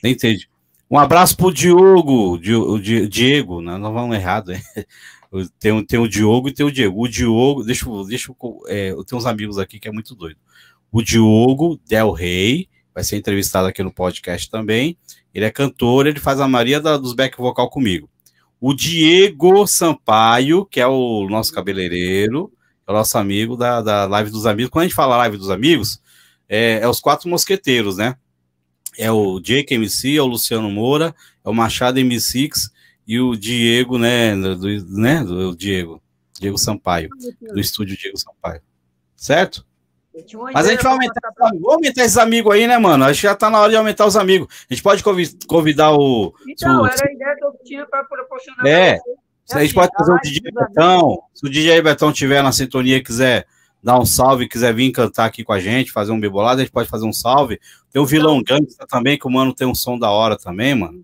Nem entende. Um abraço pro Diogo, o Diego, não, não vamos errado, hein? Tem, tem o Diogo e tem o Diego. O Diogo, deixa, deixa é, eu tenho uns amigos aqui que é muito doido. O Diogo Del Rey vai ser entrevistado aqui no podcast também. Ele é cantor, ele faz a maioria da, dos back vocal comigo o Diego Sampaio, que é o nosso cabeleireiro, é o nosso amigo da, da Live dos Amigos. Quando a gente fala Live dos Amigos, é, é os quatro mosqueteiros, né? É o Jake MC, é o Luciano Moura, é o Machado MC6 e o Diego, né? Do, né, do Diego, Diego Sampaio, do estúdio Diego Sampaio. Certo? Mas a gente vai aumentar, vamos aumentar esses amigos aí, né, mano? Acho que já tá na hora de aumentar os amigos. A gente pode convidar o. Então, o, era a ideia que eu tinha para proporcionar. É. Pra a gente pode fazer o DJ Betão. Se o DJ Betão tiver na sintonia e quiser dar um salve, quiser vir cantar aqui com a gente, fazer um bibolado, a gente pode fazer um salve. Tem o Vilão então, Gangsta também, que o mano tem um som da hora também, mano.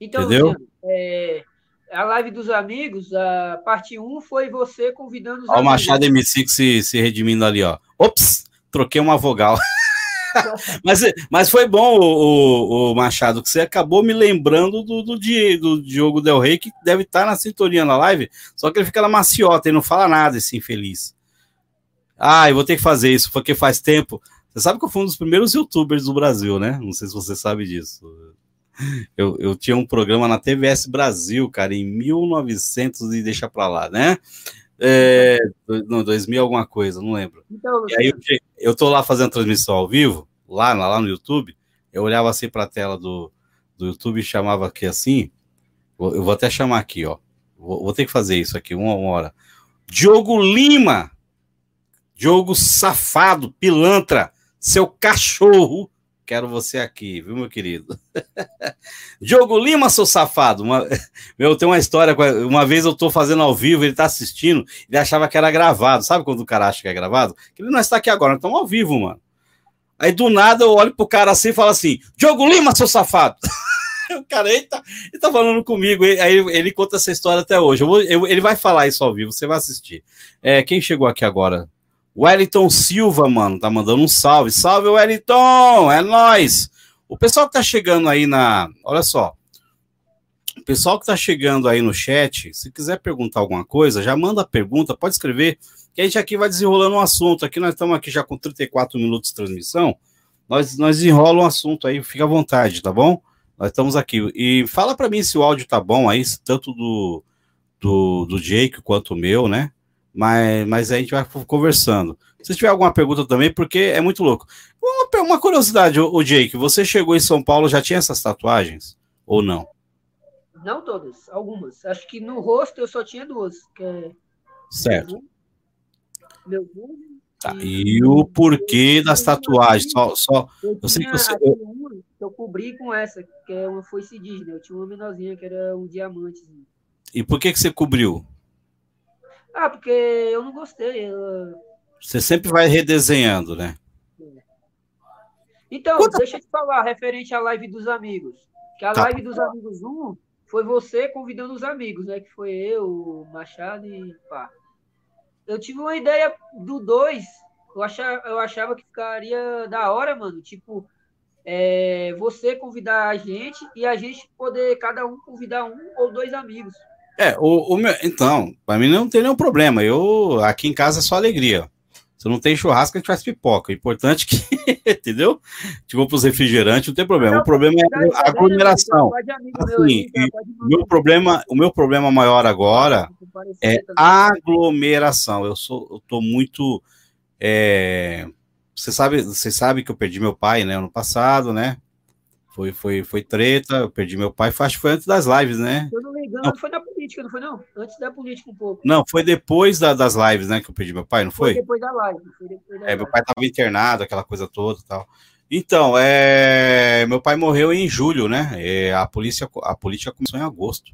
Então, Entendeu? é, a live dos amigos, a parte 1 foi você convidando os Ó, o Machado MC se, se redimindo ali, ó. Ops, troquei uma vogal. mas, mas foi bom, o, o, Machado, que você acabou me lembrando do, do, do Diogo Del Rey, que deve estar na sintonia na live, só que ele fica na maciota e não fala nada, esse infeliz. Ah, eu vou ter que fazer isso, porque faz tempo. Você sabe que eu fui um dos primeiros youtubers do Brasil, né? Não sei se você sabe disso. Eu, eu tinha um programa na TVS Brasil, cara, em 1900 e deixa pra lá, né? É, não, 2000 alguma coisa, não lembro. Então, e aí eu, eu tô lá fazendo transmissão ao vivo, lá, lá no YouTube, eu olhava assim pra tela do, do YouTube e chamava aqui assim, eu vou até chamar aqui, ó, vou, vou ter que fazer isso aqui, uma, uma hora. Diogo Lima, Diogo safado, pilantra, seu cachorro, Quero você aqui, viu, meu querido? Diogo Lima, seu safado. Uma, meu, tem uma história. Uma vez eu tô fazendo ao vivo, ele tá assistindo, ele achava que era gravado. Sabe quando o cara acha que é gravado? Que ele não está aqui agora, estamos ao vivo, mano. Aí do nada eu olho pro cara assim e falo assim: Diogo Lima, seu safado. o cara, ele tá, ele tá falando comigo, aí ele, conta essa história até hoje. Eu vou, eu, ele vai falar isso ao vivo, você vai assistir. É, quem chegou aqui agora? Wellington Silva, mano, tá mandando um salve. Salve, Wellington! É nós. O pessoal que tá chegando aí na. Olha só. O pessoal que tá chegando aí no chat, se quiser perguntar alguma coisa, já manda a pergunta, pode escrever, que a gente aqui vai desenrolando um assunto. Aqui nós estamos aqui já com 34 minutos de transmissão. Nós, nós desenrola um assunto aí, fica à vontade, tá bom? Nós estamos aqui. E fala para mim se o áudio tá bom aí, tanto do, do, do Jake quanto o meu, né? Mas, mas a gente vai conversando. Se tiver alguma pergunta também, porque é muito louco. Uma, uma curiosidade, o Jake, você chegou em São Paulo, já tinha essas tatuagens? Ou não? Não todas, algumas. Acho que no rosto eu só tinha duas. É certo. Meu Tá, e, e o porquê das tatuagens? Só, só, eu, eu sei que você. Eu... eu cobri com essa, que é uma foice Disney. Eu tinha uma menorzinha que era um diamante. E por que, que você cobriu? Ah, porque eu não gostei. Eu... Você sempre vai redesenhando, né? Então, deixa eu te falar, referente à live dos amigos. Que a tá. live dos amigos 1 foi você convidando os amigos, né? Que foi eu, o Machado e pá. Eu tive uma ideia do 2. Eu achava, eu achava que ficaria da hora, mano. Tipo, é, você convidar a gente e a gente poder, cada um, convidar um ou dois amigos. É, o, o meu, então, para mim não tem nenhum problema. Eu aqui em casa é só alegria. Se não tem churrasco, a gente faz pipoca. O importante é que, entendeu? Tipo, para os refrigerantes, não tem problema. Não, o problema é a aglomeração. Assim, meu problema, o meu problema maior agora é aglomeração. Eu sou, eu tô muito. É, você sabe, você sabe que eu perdi meu pai, né, ano passado, né? Foi, foi, foi treta, eu perdi meu pai, acho que foi antes das lives, né? Se eu não me engano, não. foi na política, não foi não? Antes da política um pouco. Não, foi depois da, das lives, né, que eu perdi meu pai, não foi? Foi depois da live. Depois da é, live. meu pai estava internado, aquela coisa toda e tal. Então, é, meu pai morreu em julho, né? É, a polícia, a política começou em agosto.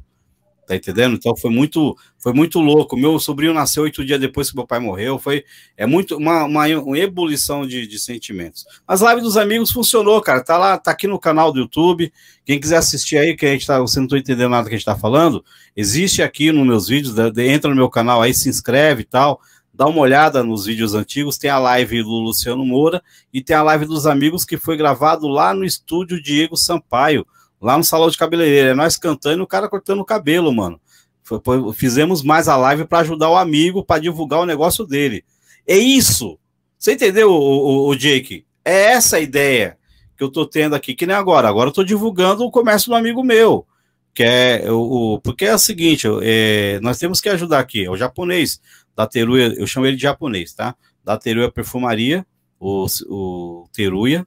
Tá entendendo? Então foi muito, foi muito louco. Meu sobrinho nasceu oito dias depois que meu pai morreu. Foi é muito uma, uma, uma ebulição de, de, sentimentos. As lives dos amigos funcionou, cara. Tá lá, tá aqui no canal do YouTube. Quem quiser assistir aí, que a gente tá, você não tô entendendo nada que a gente tá falando, existe aqui nos meus vídeos. Entra no meu canal aí, se inscreve e tal. Dá uma olhada nos vídeos antigos. Tem a live do Luciano Moura e tem a live dos amigos que foi gravado lá no estúdio Diego Sampaio lá no salão de cabeleireiro. É nós cantando e o cara cortando o cabelo, mano. Foi, foi, fizemos mais a live para ajudar o amigo, para divulgar o negócio dele. É isso. Você entendeu, o, o, o, Jake? É essa a ideia que eu tô tendo aqui, que nem agora. Agora eu tô divulgando o comércio do amigo meu. Que é o, o porque é o seguinte, é, nós temos que ajudar aqui. É o japonês da Teruya, eu chamo ele de japonês, tá? Da Teruya Perfumaria, o, o Teruya,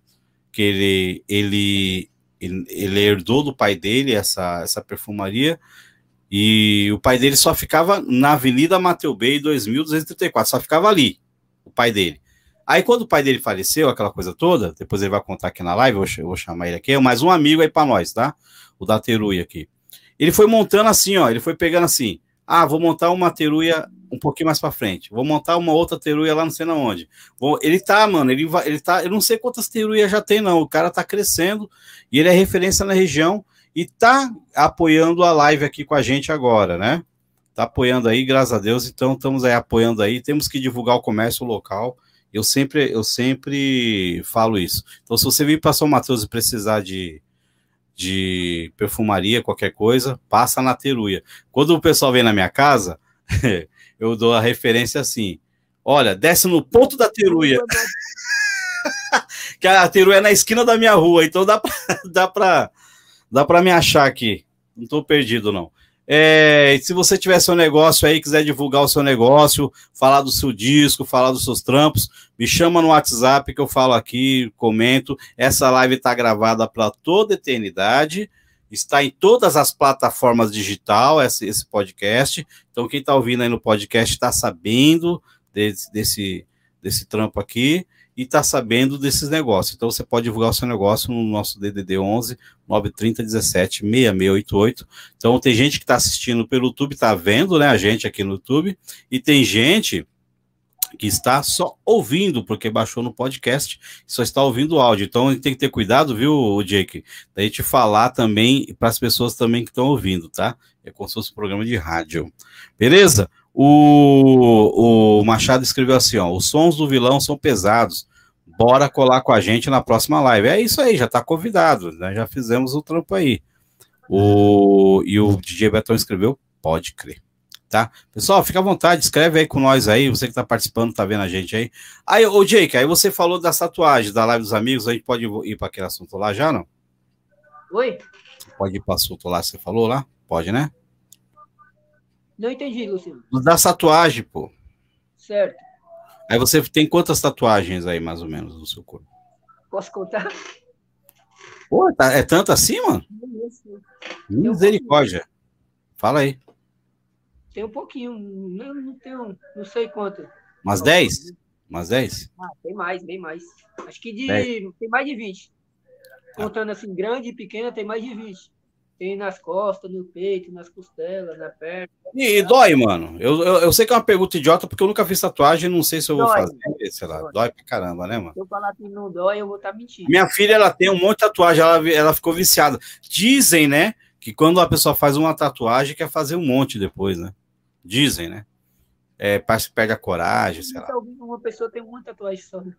que ele, ele ele, herdou do pai dele essa, essa perfumaria e o pai dele só ficava na Avenida Mateu Bay 2234, só ficava ali, o pai dele. Aí quando o pai dele faleceu, aquela coisa toda, depois ele vai contar aqui na live, eu vou, vou chamar ele aqui, mais um amigo aí para nós, tá? O da Teruia aqui. Ele foi montando assim, ó, ele foi pegando assim, ah, vou montar uma teruia um pouquinho mais para frente. Vou montar uma outra teruia lá não sei na onde. Vou, ele tá, mano, ele vai, ele tá, eu não sei quantas teruias já tem não. O cara tá crescendo e ele é referência na região e tá apoiando a live aqui com a gente agora, né? Tá apoiando aí, graças a Deus. Então estamos aí apoiando aí. Temos que divulgar o comércio local. Eu sempre, eu sempre falo isso. Então se você vir para São Mateus e precisar de de perfumaria, qualquer coisa, passa na teruia. Quando o pessoal vem na minha casa, eu dou a referência assim: olha, desce no ponto da teruia. que a teruia é na esquina da minha rua, então dá pra, dá pra, dá pra me achar aqui. Não tô perdido, não. É, se você tiver seu negócio aí, quiser divulgar o seu negócio, falar do seu disco, falar dos seus trampos, me chama no WhatsApp que eu falo aqui, comento. Essa live está gravada para toda eternidade, está em todas as plataformas digital, esse, esse podcast. Então, quem está ouvindo aí no podcast está sabendo desse, desse, desse trampo aqui e está sabendo desses negócios. Então você pode divulgar o seu negócio no nosso DDD 11 930 17 6688. Então tem gente que está assistindo pelo YouTube, está vendo, né, a gente aqui no YouTube, e tem gente que está só ouvindo, porque baixou no podcast, só está ouvindo o áudio. Então a gente tem que ter cuidado, viu, Jake? Da gente falar também para as pessoas também que estão ouvindo, tá? É como se fosse um programa de rádio. Beleza? O, o Machado escreveu assim: ó, os sons do vilão são pesados. Bora colar com a gente na próxima live. É isso aí, já está convidado, né? Já fizemos o trampo aí. O, e o DJ Betão escreveu: pode crer tá? Pessoal, fica à vontade, escreve aí com nós aí, você que tá participando, tá vendo a gente aí. Aí, ô Jake, aí você falou das tatuagens, da live dos amigos, a gente pode ir para aquele assunto lá já, não? Oi? Pode ir para o assunto lá, você falou lá? Pode, né? Não entendi, Luciano. Da tatuagem, pô. Certo. Aí você tem quantas tatuagens aí, mais ou menos, no seu corpo? Posso contar? Pô, tá, é tanto assim, mano? Misericórdia. Fala aí. Tem um pouquinho, não, não tenho, não sei quanto. Umas 10? Umas 10? Ah, tem mais, bem mais. Acho que de, tem mais de 20. Contando assim, grande e pequena, tem mais de 20. Tem nas costas, no peito, nas costelas, na perna. E, e dói, mano. Eu, eu, eu, sei que é uma pergunta idiota, porque eu nunca fiz tatuagem, não sei se eu vou dói, fazer, sei lá. Dói. dói pra caramba, né, mano? Se eu falar que não dói, eu vou estar tá mentindo. Minha filha, ela tem um monte de tatuagem, ela, ela ficou viciada. Dizem, né, que quando a pessoa faz uma tatuagem, quer fazer um monte depois, né? Dizem, né? É, parece que perde a coragem, sei lá. Uma pessoa tem uma tatuagem só. Né?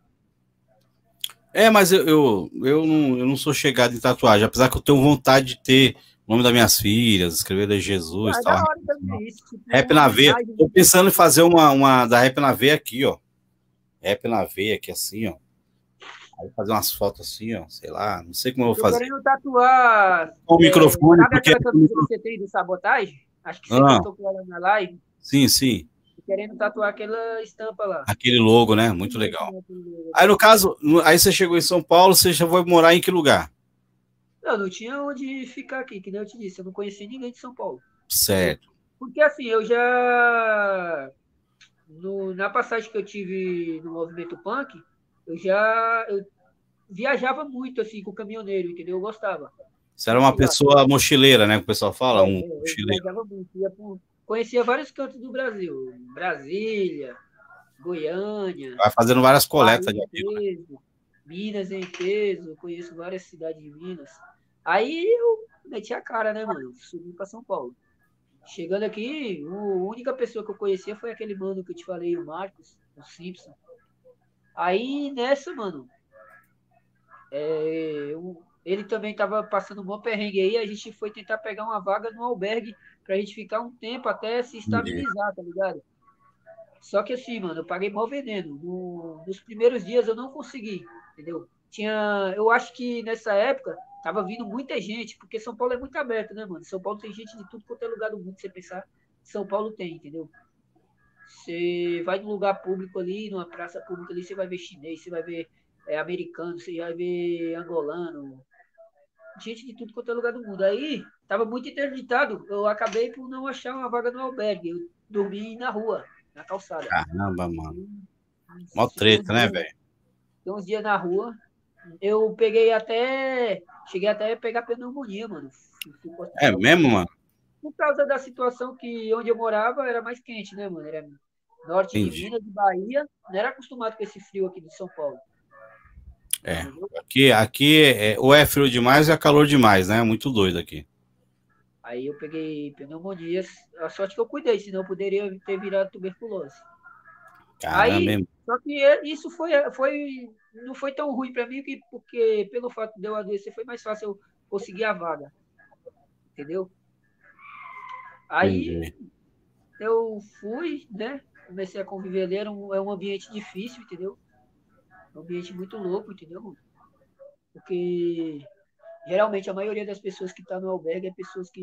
É, mas eu, eu, eu, não, eu não sou chegado em tatuagem, apesar que eu tenho vontade de ter o nome das minhas filhas, escrever de Jesus e tal. Tipo, rap na veia. Tô pensando em fazer uma, uma da rap na veia aqui, ó. Rap na veia aqui, assim, ó. Aí fazer umas fotos assim, ó, sei lá, não sei como eu vou fazer. Eu querendo tatuar. Com o é, microfone, porque. Sabe aquela que você tem de sabotagem? Acho que você ah. ela na live. Sim, sim. Querendo tatuar aquela estampa lá. Aquele logo, né? Muito legal. Aí, no caso, aí você chegou em São Paulo, você já foi morar em que lugar? Não, não tinha onde ficar aqui, que nem eu te disse. Eu não conheci ninguém de São Paulo. Certo. Porque assim, eu já. No, na passagem que eu tive no movimento punk, eu já eu viajava muito assim com o caminhoneiro, entendeu? Eu gostava. Você era uma pessoa mochileira, né? Que o pessoal fala, um é, mochileiro. Muito, conhecia vários cantos do Brasil. Brasília, Goiânia. Vai fazendo várias coletas de amigo, né? Minas em peso, conheço várias cidades de Minas. Aí eu meti a cara, né, mano? Subi para São Paulo. Chegando aqui, a única pessoa que eu conhecia foi aquele mano que eu te falei, o Marcos, o Simpson. Aí nessa, mano, é, eu ele também estava passando um bom perrengue aí. A gente foi tentar pegar uma vaga no albergue para a gente ficar um tempo até se estabilizar, tá ligado? Só que assim, mano, eu paguei mal vendendo. No, nos primeiros dias eu não consegui, entendeu? Tinha, eu acho que nessa época tava vindo muita gente, porque São Paulo é muito aberto, né, mano? São Paulo tem gente de tudo quanto é lugar do mundo, você pensar. São Paulo tem, entendeu? Você vai num lugar público ali, numa praça pública ali, você vai ver chinês, você vai ver é, americano, você vai ver angolano, gente de tudo quanto é lugar do mundo. Aí, tava muito interditado, eu acabei por não achar uma vaga no albergue. Eu dormi na rua, na calçada. Caramba, mano. Mó treta, né, velho? Tem uns dias na rua. Eu peguei até. Cheguei até a pegar pneumonia, mano. É mesmo, mano? Por causa da situação que onde eu morava era mais quente, né, mano? Era norte Entendi. de Minas, de Bahia. Não era acostumado com esse frio aqui de São Paulo. É, aqui, aqui é, ou é frio demais ou é calor demais, né? Muito doido aqui. Aí eu peguei pneumonia, a sorte que eu cuidei, senão eu poderia ter virado tuberculose. Caramba, aí, só que isso foi, foi, não foi tão ruim para mim, porque pelo fato de eu adoecer foi mais fácil eu conseguir a vaga. Entendeu? Aí Entendi. eu fui, né? Comecei a conviver ali, era um, é um ambiente difícil, entendeu? É um ambiente muito louco, entendeu? Porque geralmente a maioria das pessoas que estão tá no albergue é pessoas que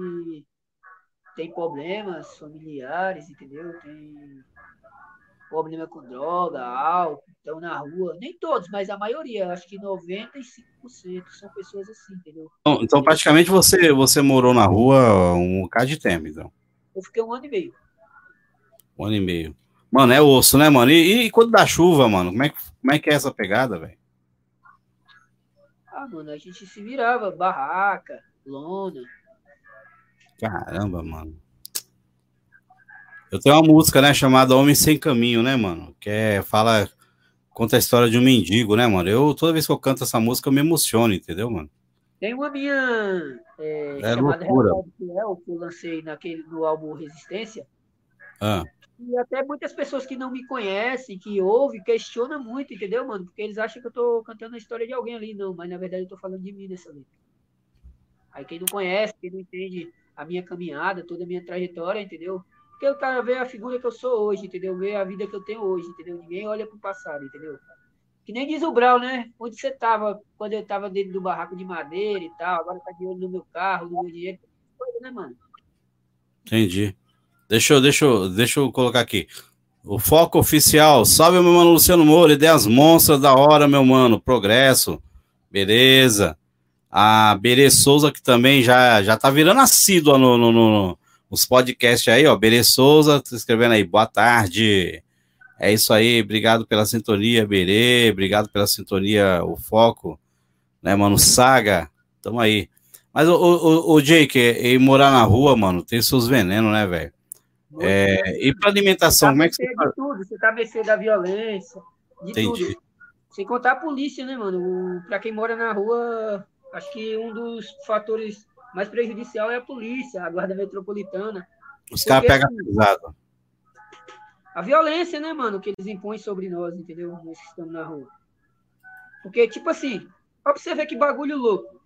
têm problemas familiares, entendeu? Tem problema com droga, álcool, estão na rua. Nem todos, mas a maioria, acho que 95% são pessoas assim, entendeu? Então, então, praticamente você, você morou na rua um bocado de tempo, então. Eu fiquei um ano e meio. Um ano e meio. Mano, é osso, né, mano? E, e quando dá chuva, mano, como é, como é que é essa pegada, velho? Ah, mano, a gente se virava, barraca, lona. Caramba, mano. Eu tenho uma música, né, chamada Homem Sem Caminho, né, mano? Que é, fala, conta a história de um mendigo, né, mano? Eu, toda vez que eu canto essa música, eu me emociono, entendeu, mano? Tem uma minha é, é chamada loucura. Fiel, que eu lancei naquele, no álbum Resistência. Ah. E até muitas pessoas que não me conhecem, que ouvem, questionam muito, entendeu, mano? Porque eles acham que eu tô cantando a história de alguém ali, não. Mas na verdade eu tô falando de mim nessa letra. Aí quem não conhece, quem não entende a minha caminhada, toda a minha trajetória, entendeu? Porque o cara vê a figura que eu sou hoje, entendeu? Vê a vida que eu tenho hoje, entendeu? Ninguém olha pro passado, entendeu? Que nem diz o Brau, né? Onde você tava quando eu tava dentro do barraco de madeira e tal, agora tá de olho no meu carro, no meu dinheiro. Coisa, né, mano? Entendi. Deixa eu, deixa, eu, deixa eu colocar aqui. O foco oficial. Salve, meu mano Luciano Moura. Ideias monstras da hora, meu mano. Progresso. Beleza. A Bere Souza, que também já, já tá virando assídua no, no, no, nos podcasts aí, ó. Bere Souza, tá escrevendo aí. Boa tarde. É isso aí. Obrigado pela sintonia, Bere. Obrigado pela sintonia, o foco. Né, mano? Saga. Tamo aí. Mas o, o, o Jake, e morar na rua, mano, tem seus venenos, né, velho? É, e para alimentação, como é que você faz? tudo, você tá mexendo da violência, de Entendi. tudo. Sem contar a polícia, né, mano? Para quem mora na rua, acho que um dos fatores mais prejudicial é a polícia, a guarda metropolitana. Os caras pegam assim, pesado. A violência, né, mano, que eles impõem sobre nós, entendeu? Nós que estamos na rua. Porque, tipo assim, ver que bagulho louco.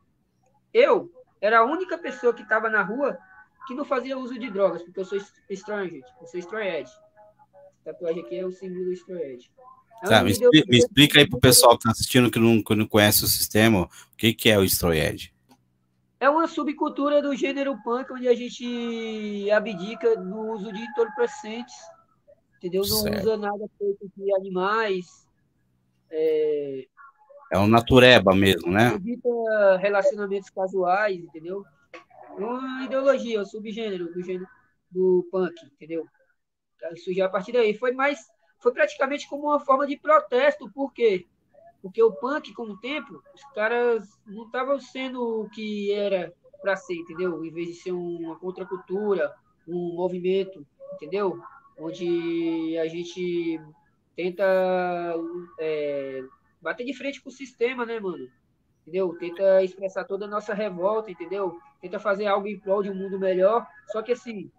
Eu era a única pessoa que estava na rua que não fazia uso de drogas, porque eu sou estranho, gente. Eu sou estranho Tatuagem aqui é o símbolo do estranho Tá, me, explica, me explica aí pro pessoal que está assistindo que não, que não conhece o sistema, o que, que é o Stroyed? É uma subcultura do gênero punk, onde a gente abdica do uso de entorpecentes, entendeu? Não certo. usa nada feito de animais. É, é um natureba mesmo, né? Evita relacionamentos casuais, entendeu? Uma ideologia, um subgênero do gênero do punk, entendeu? Surgiu a partir daí. Foi mais, foi praticamente como uma forma de protesto, por quê? Porque o punk, com o tempo, os caras não estavam sendo o que era para ser, entendeu? Em vez de ser uma contracultura, um movimento, entendeu? Onde a gente tenta é, bater de frente com o sistema, né, mano? Entendeu? Tenta expressar toda a nossa revolta, entendeu? tenta fazer algo em prol de um mundo melhor. Só que assim,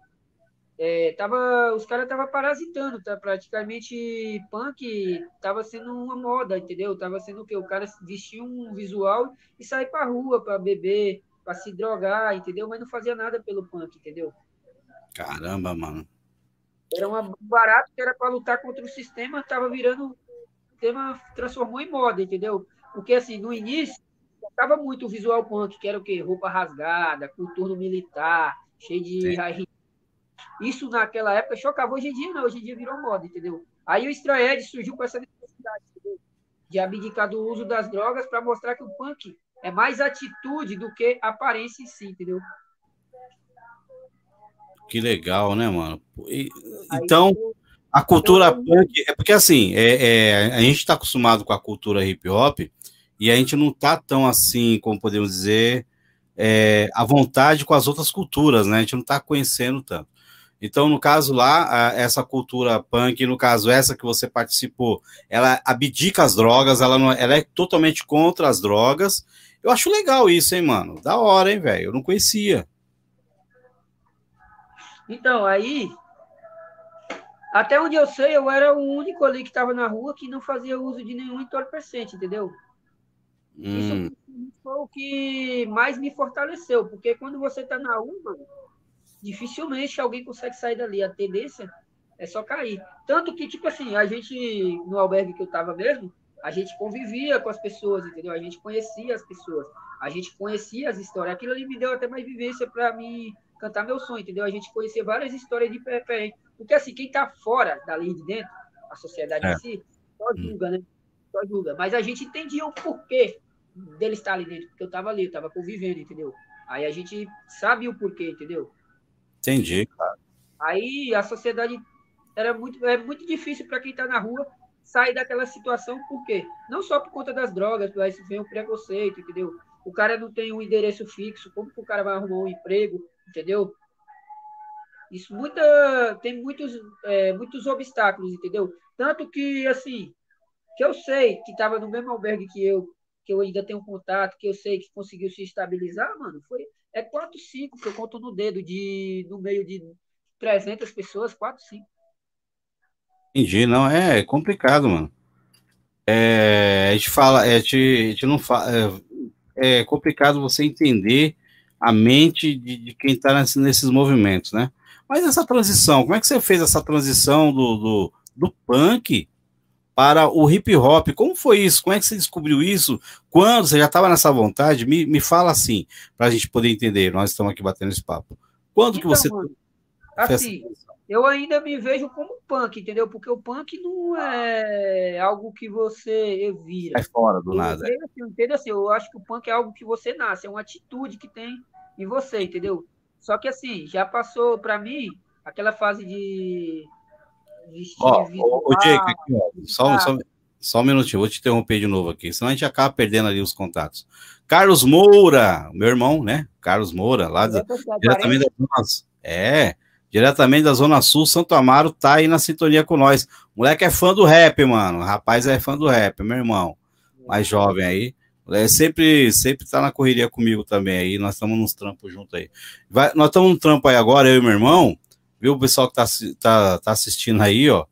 é, tava, os caras estavam parasitando, tá? Praticamente punk tava sendo uma moda, entendeu? Tava sendo o que? O cara vestia um visual e sair pra rua para beber, para se drogar, entendeu? Mas não fazia nada pelo punk, entendeu? Caramba, mano. Era um barato que era para lutar contra o sistema, tava virando. O tema transformou em moda, entendeu? Porque assim, no início, tocava muito o visual punk, que era o quê? Roupa rasgada, coturno militar, cheio de raiz. Isso naquela época chocava. Hoje em dia não, hoje em dia virou moda, entendeu? Aí o Stray surgiu com essa necessidade entendeu? de abdicar do uso das drogas para mostrar que o punk é mais atitude do que aparência em si, entendeu? Que legal, né, mano? E, então, a cultura punk. É porque assim, é, é a gente está acostumado com a cultura hip hop e a gente não está tão assim, como podemos dizer, é, à vontade com as outras culturas, né? A gente não está conhecendo tanto. Então, no caso lá, essa cultura punk, no caso essa que você participou, ela abdica as drogas, ela, não, ela é totalmente contra as drogas. Eu acho legal isso, hein, mano? Da hora, hein, velho? Eu não conhecia. Então, aí, até onde eu sei, eu era o único ali que estava na rua que não fazia uso de nenhum entorpecente, entendeu? Hum. Isso foi o que mais me fortaleceu, porque quando você está na UMA, dificilmente alguém consegue sair dali. A tendência é só cair. Tanto que, tipo assim, a gente, no albergue que eu estava mesmo, a gente convivia com as pessoas, entendeu? A gente conhecia as pessoas, a gente conhecia as histórias. Aquilo ali me deu até mais vivência para mim cantar meu sonho, entendeu? A gente conhecia várias histórias de pé Porque, assim, quem está fora dali de dentro, a sociedade é. em si, só julga, né? Só julga. Mas a gente entendia o porquê dele estar ali dentro, porque eu estava ali, eu estava convivendo, entendeu? Aí a gente sabe o porquê, entendeu? Entendi, cara. Aí a sociedade era muito, é muito difícil para quem está na rua sair daquela situação, por quê? Não só por conta das drogas, mas vem o preconceito, entendeu? O cara não tem um endereço fixo, como que o cara vai arrumar um emprego, entendeu? Isso muita, tem muitos, é, muitos obstáculos, entendeu? Tanto que, assim, que eu sei que estava no mesmo albergue que eu, que eu ainda tenho contato, que eu sei que conseguiu se estabilizar, mano, foi é 4, 5 que eu conto no dedo, de, no meio de 300 pessoas, 4, 5. Entendi, não, é complicado, mano. É, a gente fala, é, a, gente, não fala, é, é, complicado você entender a mente de, de quem está nesse, nesses movimentos, né? Mas essa transição, como é que você fez essa transição do, do, do punk para o hip hop. Como foi isso? Como é que você descobriu isso? Quando você já estava nessa vontade? Me, me fala assim, para a gente poder entender. Nós estamos aqui batendo esse papo. Quando então, que você. Assim, eu ainda me vejo como punk, entendeu? Porque o punk não é algo que você vira. É fora do nada. Assim, entendeu? Assim, eu acho que o punk é algo que você nasce, é uma atitude que tem em você, entendeu? Só que assim, já passou para mim aquela fase de Ó, o, o Jake, aqui, ó, só, só, só um minutinho, vou te interromper de novo aqui, senão a gente acaba perdendo ali os contatos. Carlos Moura, meu irmão, né? Carlos Moura, lá da, diretamente da Zona, é, diretamente da Zona Sul, Santo Amaro, tá aí na sintonia com nós. O moleque é fã do rap, mano. O rapaz é fã do rap, meu irmão. Mais jovem aí. É, sempre, sempre tá na correria comigo também aí. Nós estamos nos trampos junto aí. Vai, nós estamos no trampo aí agora, eu e meu irmão viu o pessoal que tá, tá, tá assistindo aí, ó.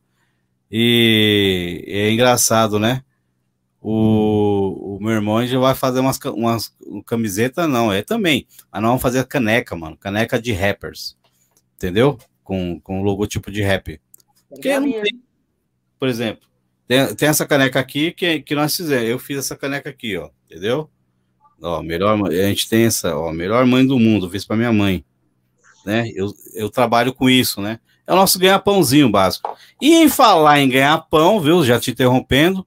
E é engraçado, né? O, o meu irmão já vai fazer umas, umas camiseta, não, é também. Mas nós vamos fazer caneca, mano. Caneca de rappers. Entendeu? Com, com logotipo de rap. Porque não tem, por exemplo, tem, tem essa caneca aqui que, que nós fizemos. Eu fiz essa caneca aqui, ó. Entendeu? Ó, melhor, a gente tem essa, ó, melhor mãe do mundo, fiz para minha mãe né? Eu, eu trabalho com isso, né? É o nosso ganha-pãozinho básico. E em falar em ganhar pão, viu? Já te interrompendo,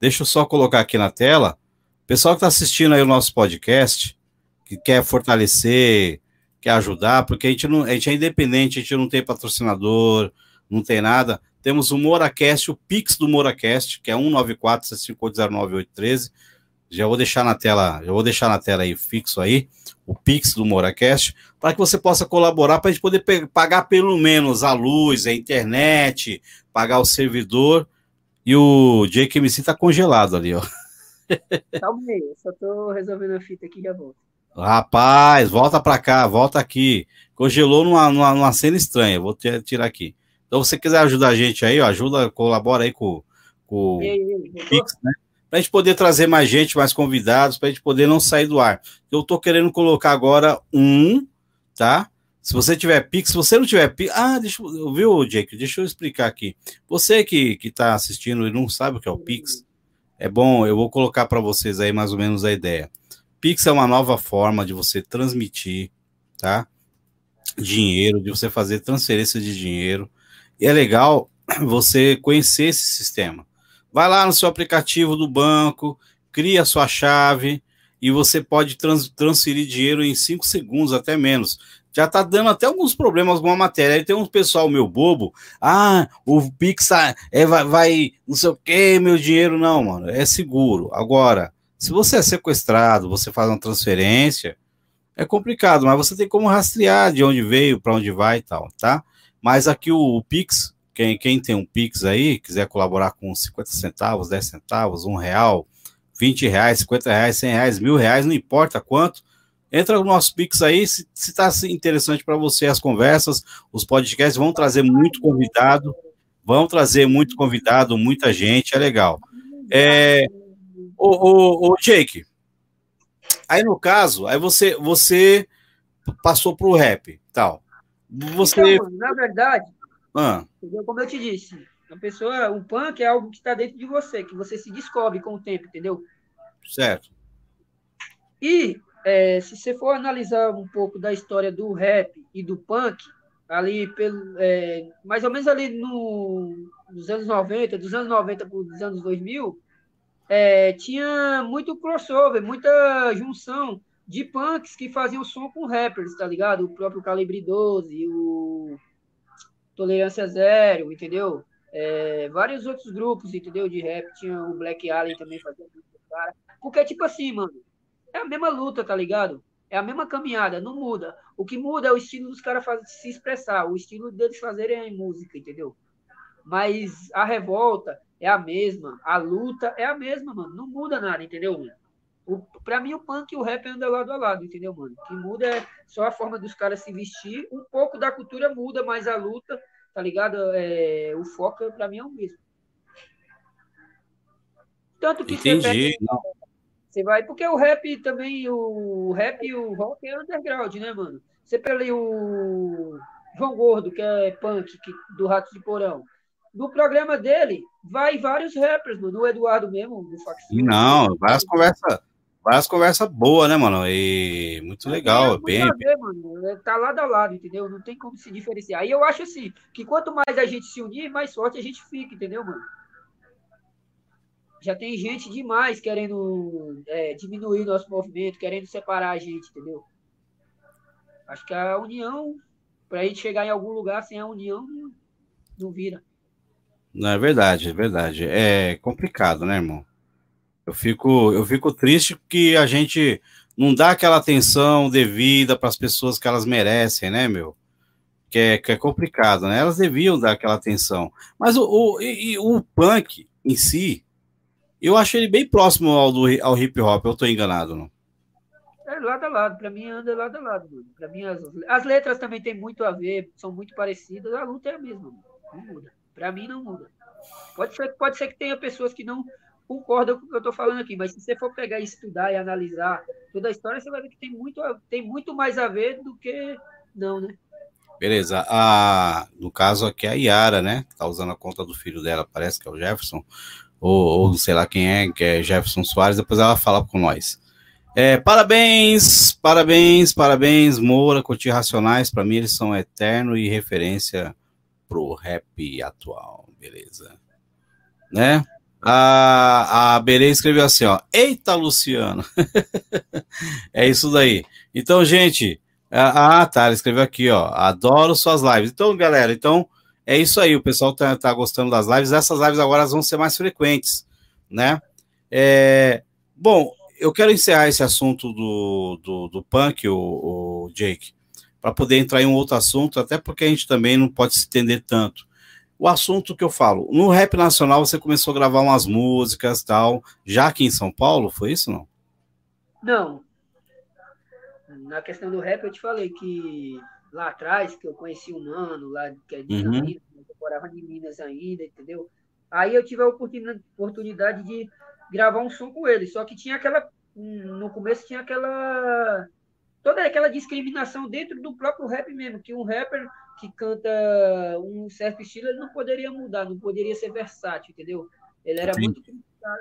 deixa eu só colocar aqui na tela. Pessoal que está assistindo aí o nosso podcast, que quer fortalecer, quer ajudar, porque a gente, não, a gente é independente, a gente não tem patrocinador, não tem nada. Temos o Moracast, o Pix do Moracast, que é 194 658 Já vou deixar na tela, já vou deixar na tela aí fixo aí o Pix do Moracast, para que você possa colaborar para a gente poder pagar pelo menos a luz, a internet, pagar o servidor. E o Jake MC tá congelado ali, ó. Calma aí, eu só tô resolvendo a fita aqui e já volto. Rapaz, volta para cá, volta aqui. Congelou numa, numa, numa, cena estranha, vou tirar aqui. Então, se você quiser ajudar a gente aí, ó, ajuda, colabora aí com, com o Pix, né? Para a gente poder trazer mais gente, mais convidados, para a gente poder não sair do ar. Eu estou querendo colocar agora um, tá? Se você tiver Pix, se você não tiver Pix. Ah, deixa eu. Viu, Jake? Deixa eu explicar aqui. Você que está assistindo e não sabe o que é o Pix, é bom, eu vou colocar para vocês aí mais ou menos a ideia. Pix é uma nova forma de você transmitir, tá? Dinheiro, de você fazer transferência de dinheiro. E é legal você conhecer esse sistema. Vai lá no seu aplicativo do banco, cria a sua chave e você pode trans, transferir dinheiro em 5 segundos, até menos. Já tá dando até alguns problemas com a matéria. Aí tem um pessoal meu bobo, ah, o Pix é, vai, vai não sei o que, meu dinheiro. Não, mano, é seguro. Agora, se você é sequestrado, você faz uma transferência, é complicado, mas você tem como rastrear de onde veio, para onde vai e tal, tá? Mas aqui o, o Pix quem, quem tem um Pix aí, quiser colaborar com 50 centavos, 10 centavos, um real, 20 reais, 50 reais, 100 reais, mil reais, não importa quanto, entra no nosso Pix aí, se está interessante para você as conversas, os podcasts vão trazer muito convidado, vão trazer muito convidado, muita gente, é legal. É, o, o, o Jake, aí no caso, aí você, você passou para o rap, tal. Você... Então, na verdade, ah. Entendeu? Como eu te disse, a pessoa, o punk é algo que está dentro de você, que você se descobre com o tempo, entendeu? Certo. E é, se você for analisar um pouco da história do rap e do punk, ali pelo é, mais ou menos ali no, nos anos 90, dos anos 90 para os anos 2000, é, tinha muito crossover, muita junção de punks que faziam som com rappers, tá ligado? O próprio Calibre 12, o Tolerância Zero, entendeu? É, vários outros grupos, entendeu? De rap, tinha o Black Alien também fazendo cara. Porque, tipo assim, mano, é a mesma luta, tá ligado? É a mesma caminhada, não muda. O que muda é o estilo dos caras se expressar, o estilo deles fazerem música, entendeu? Mas a revolta é a mesma, a luta é a mesma, mano. Não muda nada, entendeu, mano? O, pra mim, o punk e o rap andam lado a lado, entendeu, mano? O que muda é só a forma dos caras se vestir. Um pouco da cultura muda, mas a luta, tá ligado? É, o foco, pra mim, é o mesmo. Tanto que Entendi. Você, pega, você vai. Porque o rap também, o rap e o rock é underground, né, mano? Você pega ali o João Gordo, que é punk que, do Rato de Porão. No programa dele, vai vários rappers, mano. O Eduardo mesmo, do Facção. Não, várias conversas. Várias conversas boas, né, mano? E muito legal, é, bem. Ver, mano. É, tá lado a lado, entendeu? Não tem como se diferenciar. E eu acho assim, que quanto mais a gente se unir, mais forte a gente fica, entendeu, mano? já tem gente demais querendo é, diminuir nosso movimento, querendo separar a gente, entendeu? Acho que a união, para a gente chegar em algum lugar sem a união, não vira. Não, é verdade, é verdade. É complicado, né, irmão? Eu fico, eu fico triste que a gente não dá aquela atenção devida para as pessoas que elas merecem, né, meu? Que é, que é complicado, né? Elas deviam dar aquela atenção. Mas o, o, e, o punk em si, eu acho ele bem próximo ao, do, ao hip hop, eu estou enganado, não? É lado a lado, para mim anda lado a lado, Para mim as, as letras também têm muito a ver, são muito parecidas, a luta é a mesma, não muda. Para mim não muda. Pode ser, pode ser que tenha pessoas que não concordam com o que eu estou falando aqui, mas se você for pegar e estudar e analisar toda a história, você vai ver que tem muito, tem muito mais a ver do que não, né? Beleza. A, no caso aqui, a Yara, né? Tá usando a conta do filho dela, parece que é o Jefferson ou, ou sei lá quem é, que é Jefferson Soares, depois ela fala com nós. É, parabéns, parabéns, parabéns, Moura, Cotir Racionais, para mim eles são eterno e referência pro rap atual, beleza. Né? A, a Berê escreveu assim, ó, eita, Luciano. é isso daí. Então, gente, ah, tá, ela escreveu aqui, ó, adoro suas lives. Então, galera, então, é isso aí, o pessoal tá, tá gostando das lives. Essas lives agora vão ser mais frequentes, né? É, bom, eu quero encerrar esse assunto do, do, do punk, o, o Jake, para poder entrar em um outro assunto, até porque a gente também não pode se estender tanto. O assunto que eu falo, no rap nacional você começou a gravar umas músicas tal, já aqui em São Paulo, foi isso não? Não. Na questão do rap eu te falei que lá atrás, que eu conheci um mano lá, que é de uhum. Minas, eu morava em Minas ainda, entendeu? Aí eu tive a oportunidade de gravar um som com ele, só que tinha aquela, no começo tinha aquela, toda aquela discriminação dentro do próprio rap mesmo, que um rapper que canta um certo estilo, ele não poderia mudar, não poderia ser versátil, entendeu? Ele era Sim. muito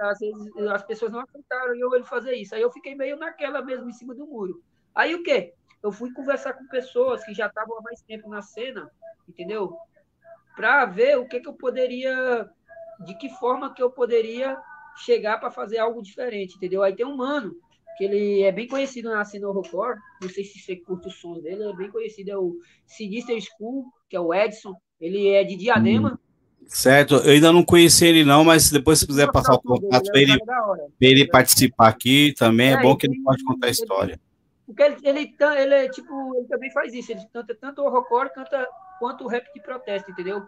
às vezes as pessoas não aceitaram eu ele fazer isso. Aí eu fiquei meio naquela mesmo em cima do muro. Aí o quê? eu fui conversar com pessoas que já estavam há mais tempo na cena, entendeu? Para ver o que, que eu poderia, de que forma que eu poderia chegar para fazer algo diferente, entendeu? Aí tem um mano que ele é bem conhecido na cena horrorcore, não sei se você curte os sons dele, é bem conhecido, é o Sinister School, que é o Edson, ele é de Diadema. Hum, certo, eu ainda não conheci ele não, mas depois se quiser passar o contato para ele, ele, ele participar aqui também, é, é bom que ele pode contar a história. Porque ele, ele, ele, tipo, ele também faz isso, ele canta tanto o horrorcore canta, quanto o rap de protesto, entendeu?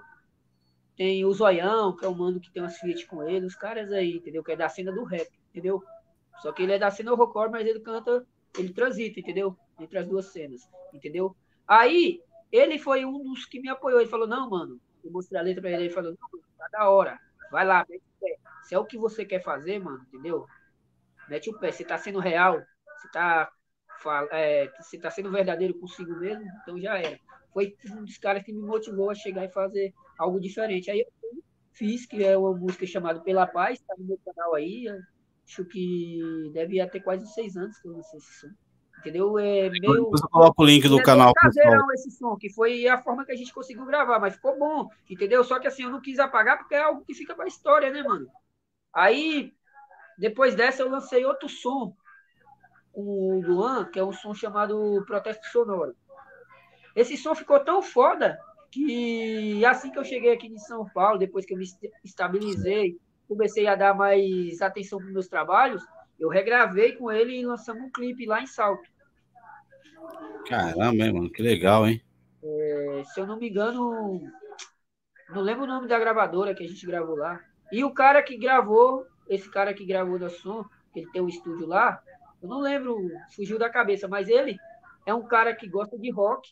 Tem o Zoião, que é o mano que tem umas Fiat com ele, os caras aí, entendeu? Que é da cena do rap, entendeu? Só que ele é da cena horrorcore, mas ele canta, ele transita, entendeu? Entre as duas cenas, entendeu? Aí, ele foi um dos que me apoiou. Ele falou: Não, mano, eu mostrei a letra pra ele. Ele falou: Não, tá da hora, vai lá, mete o pé. Se é o que você quer fazer, mano, entendeu? Mete o pé. Você tá sendo real, você tá é, você está sendo verdadeiro consigo mesmo, então já era. Foi um dos caras que me motivou a chegar e fazer algo diferente. Aí eu fiz, que é uma música chamada Pela Paz, está no meu canal aí. Acho que deve ter quase seis anos que eu lancei esse som. Entendeu? É meio. Depois eu coloco o link do é canal. Caseirão esse som, que foi a forma que a gente conseguiu gravar, mas ficou bom, entendeu? Só que assim, eu não quis apagar porque é algo que fica pra história, né, mano? Aí, depois dessa, eu lancei outro som com o Luan, que é um som chamado Protesto Sonoro. Esse som ficou tão foda que assim que eu cheguei aqui em São Paulo, depois que eu me estabilizei, comecei a dar mais atenção para meus trabalhos, eu regravei com ele e lançamos um clipe lá em Salto. Caramba, mano, que legal, hein? É, se eu não me engano, não lembro o nome da gravadora que a gente gravou lá. E o cara que gravou, esse cara que gravou da som, ele tem um estúdio lá, eu não lembro, fugiu da cabeça, mas ele é um cara que gosta de rock,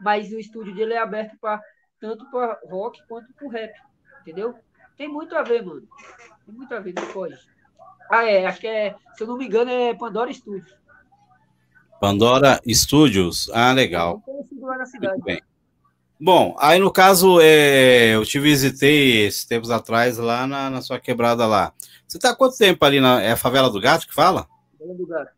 mas o estúdio dele é aberto para tanto para rock quanto para rap, entendeu? Tem muito a ver, mano. Tem muito a ver, pode. Ah, é, acho que é, se eu não me engano, é Pandora Studios. Pandora Studios. Ah, legal. Muito bem. Bom, aí no caso, é, eu te visitei esses tempos atrás lá na, na sua quebrada lá. Você está há quanto tempo ali na. É a Favela do Gato que fala? Favela do Gato.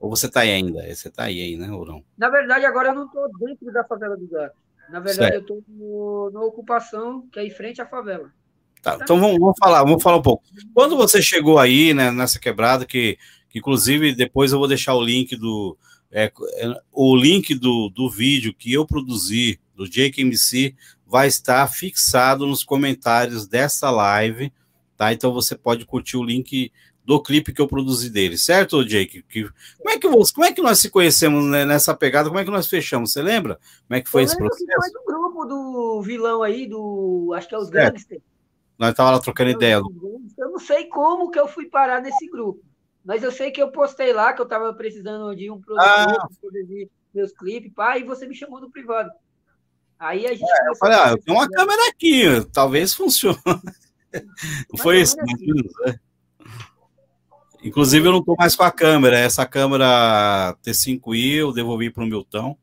Ou você está aí ainda? Você está aí, aí, né, ou não? Na verdade, agora eu não estou dentro da Favela do Gato. Na verdade, certo. eu estou na ocupação, que é em frente à favela. Tá, então vamos, vamos, falar, vamos falar um pouco. Quando você chegou aí, né, nessa quebrada, que, que inclusive depois eu vou deixar o link do. É, o link do, do vídeo que eu produzi do Jake MC vai estar fixado nos comentários dessa live, tá? Então você pode curtir o link do clipe que eu produzi dele, certo, Jake? Que, como, é que, como é que nós se conhecemos né, nessa pegada? Como é que nós fechamos? Você lembra? Como é que foi eu esse processo? Que foi do grupo do vilão aí, do. Acho que é os Gangsters. Nós estávamos lá trocando eu, ideia. Eu não sei como que eu fui parar nesse grupo. Mas eu sei que eu postei lá que eu estava precisando de um produtor ah. para produzir meus clipes, pá, e você me chamou no privado. Aí a gente. É, eu falei, ah, eu tenho uma câmera aqui, talvez funcione. Não foi isso, assim. né? Inclusive, eu não estou mais com a câmera. Essa câmera T5i eu devolvi para o Milton.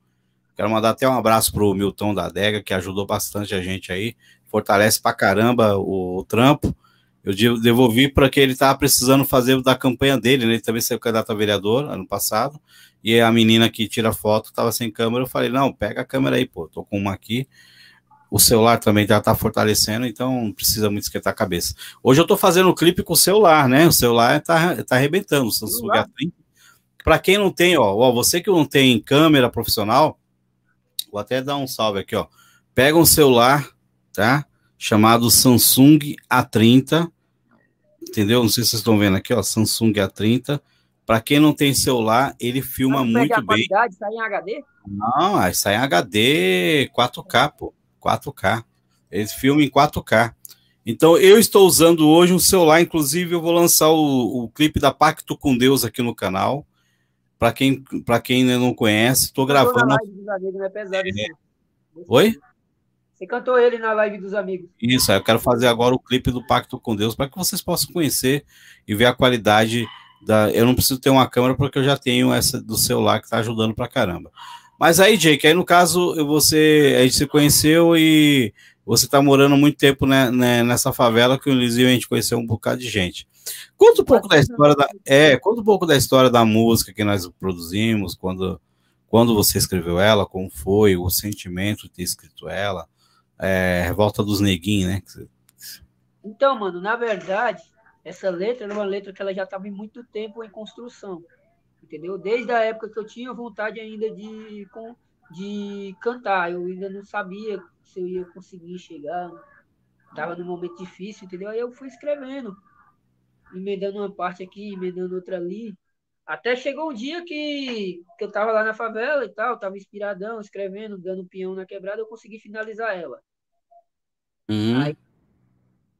Quero mandar até um abraço para o Milton da Adega, que ajudou bastante a gente aí. Fortalece pra caramba o, o trampo. Eu devolvi para que ele estava precisando fazer da campanha dele, né? Ele também saiu candidato a vereador ano passado. E a menina que tira foto estava sem câmera. Eu falei: não, pega a câmera aí, pô. Tô com uma aqui. O celular também já está fortalecendo, então não precisa muito esquentar a cabeça. Hoje eu estou fazendo o clipe com o celular, né? O celular está tá arrebentando, o Samsung A30. Para quem não tem, ó, ó, você que não tem câmera profissional, vou até dar um salve aqui, ó. Pega um celular, tá? Chamado Samsung A30, entendeu? Não sei se vocês estão vendo aqui, ó, Samsung A30. Para quem não tem celular, ele filma muito bem. Qualidade, sai em HD? Não, sai em HD 4K, pô. 4K. Eles filmam em 4K. Então, eu estou usando hoje um celular, inclusive eu vou lançar o, o clipe da Pacto com Deus aqui no canal. Para quem, quem não conhece, estou gravando. Live dos amigos, é pesado, é. Oi? Você cantou ele na live dos amigos. Isso, eu quero fazer agora o clipe do Pacto com Deus para que vocês possam conhecer e ver a qualidade da. Eu não preciso ter uma câmera porque eu já tenho essa do celular que está ajudando para caramba. Mas aí, Jake, aí no caso, você, a gente se conheceu e você está morando muito tempo né, né, nessa favela que o Lisio a gente conheceu um bocado de gente. Conta um pouco da história da, é, conta um pouco da história da música que nós produzimos, quando, quando você escreveu ela, como foi o sentimento de ter escrito ela, é, Revolta dos Neguinhos, né? Então, mano, na verdade, essa letra era uma letra que ela já estava em muito tempo em construção entendeu? Desde a época que eu tinha vontade ainda de, de cantar, eu ainda não sabia se eu ia conseguir chegar, estava num momento difícil, entendeu? Aí eu fui escrevendo, emendando uma parte aqui, emendando outra ali, até chegou um dia que, que eu estava lá na favela e tal, estava inspiradão, escrevendo, dando peão na quebrada, eu consegui finalizar ela. Uhum. Aí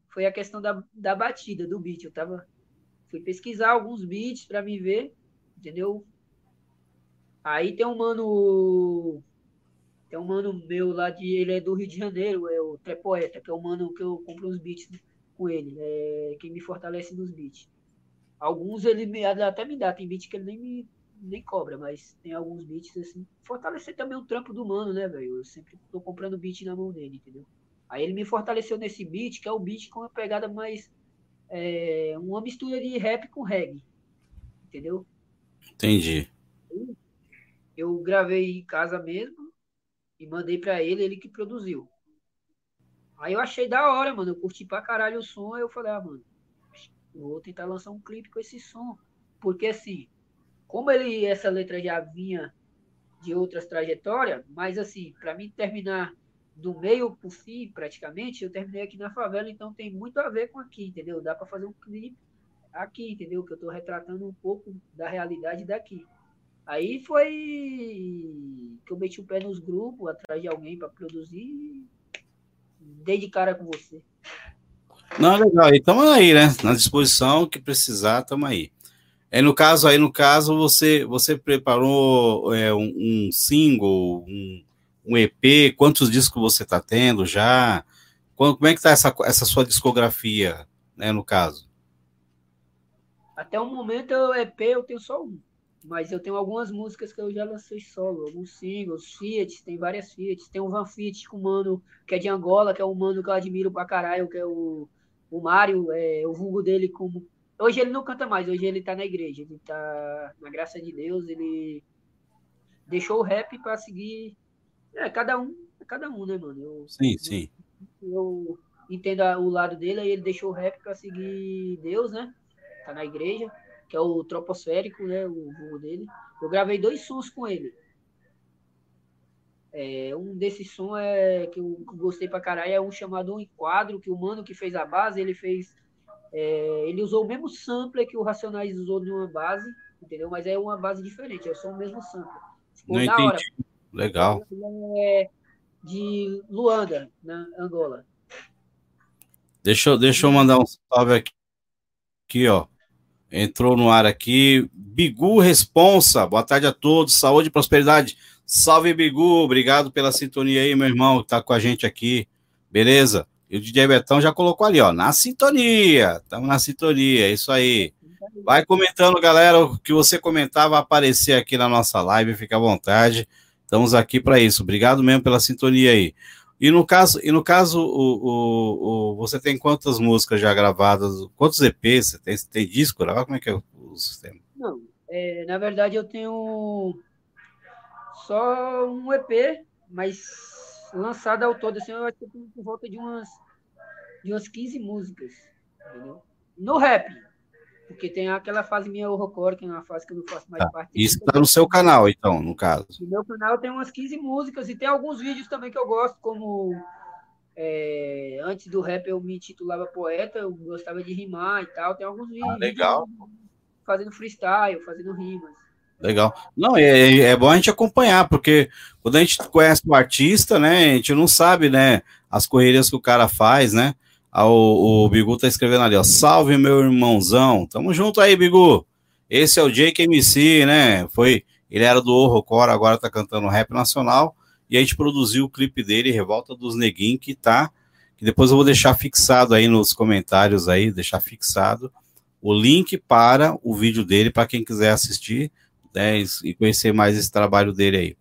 foi a questão da, da batida, do beat. Eu tava, fui pesquisar alguns beats para me ver entendeu? Aí tem um mano. Tem um mano meu lá de. Ele é do Rio de Janeiro, é o Trepoeta, que é o mano que eu compro os beats com ele. É quem me fortalece nos beats. Alguns ele me, até me dá, tem beat que ele nem me nem cobra, mas tem alguns beats assim. Fortalecer também o trampo do mano, né, velho? Eu sempre tô comprando beat na mão dele, entendeu? Aí ele me fortaleceu nesse beat, que é o beat com uma pegada mais. É, uma mistura de rap com reggae. Entendeu? Entendi. Eu gravei em casa mesmo e mandei para ele, ele que produziu. Aí eu achei da hora, mano. Eu curti pra caralho o som. Aí eu falei, ah, mano, vou tentar lançar um clipe com esse som. Porque assim, como ele, essa letra já vinha de outras trajetórias, mas assim, para mim terminar do meio pro fim, praticamente, eu terminei aqui na favela, então tem muito a ver com aqui, entendeu? Dá para fazer um clipe aqui, entendeu? Que eu estou retratando um pouco da realidade daqui. Aí foi que eu meti o pé nos grupos, atrás de alguém para produzir. Dei de cara com você. Não, legal. E estamos aí, né? Na disposição que precisar, estamos aí. É, no caso, aí no caso, você você preparou é, um, um, single, um, um, EP, quantos discos você está tendo já? Como é que está essa, essa sua discografia, né, no caso? Até o momento, o EP eu tenho só um. Mas eu tenho algumas músicas que eu já lancei solo, alguns singles, Fiat, tem várias Fiat. Tem um Van Fiat com um mano que é de Angola, que é um mano que eu admiro pra caralho, que é o, o Mário, é, o vulgo dele como. Hoje ele não canta mais, hoje ele tá na igreja, ele tá, na graça de Deus, ele deixou o rap pra seguir. É, cada um, é cada um, né, mano? Eu, sim, sim. Eu entendo o lado dele, aí ele deixou o rap pra seguir Deus, né? Tá na igreja que é o troposférico, né, o voo dele. Eu gravei dois sons com ele. É, um desses sons é que eu gostei pra caralho é um chamado Um Enquadro, que o mano que fez a base, ele fez. É, ele usou o mesmo sampler que o Racionais usou numa base, entendeu? Mas é uma base diferente, é só o mesmo sampler. Ficou Não entendi. Hora. Legal. É de Luanda, na Angola. Deixa, deixa eu mandar um salve aqui, aqui ó. Entrou no ar aqui. Bigu Responsa. Boa tarde a todos. Saúde e prosperidade. Salve, Bigu. Obrigado pela sintonia aí, meu irmão, que tá com a gente aqui. Beleza? E o DJ Betão já colocou ali, ó, na sintonia. Estamos na sintonia, é isso aí. Vai comentando, galera. O que você comentar vai aparecer aqui na nossa live. Fica à vontade. Estamos aqui para isso. Obrigado mesmo pela sintonia aí. E no caso, e no caso o, o, o, você tem quantas músicas já gravadas? Quantos EPs? Você tem, tem disco? Como é que é o, o sistema? Não, é, na verdade eu tenho só um EP, mas lançado ao todo, assim, eu acho que por volta de umas, de umas 15 músicas. Entendeu? No rap, porque tem aquela fase minha horrorcore, que é uma fase que eu não faço mais tá. parte. Isso está no seu canal, então, no caso. No meu canal tem umas 15 músicas e tem alguns vídeos também que eu gosto, como é, antes do rap eu me titulava poeta, eu gostava de rimar e tal. Tem alguns vídeos. Ah, legal. Fazendo freestyle, fazendo rimas. Legal. Não, é, é bom a gente acompanhar, porque quando a gente conhece o artista, né, a gente não sabe, né, as correrias que o cara faz, né? Ah, o, o Bigu tá escrevendo ali, ó. Salve, meu irmãozão. Tamo junto aí, Bigu. Esse é o Jake MC, né? Foi, ele era do Horrorcore, agora tá cantando rap nacional. E a gente produziu o clipe dele, Revolta dos Neguinhos, que tá. Que depois eu vou deixar fixado aí nos comentários aí, deixar fixado o link para o vídeo dele, para quem quiser assistir né, e conhecer mais esse trabalho dele aí.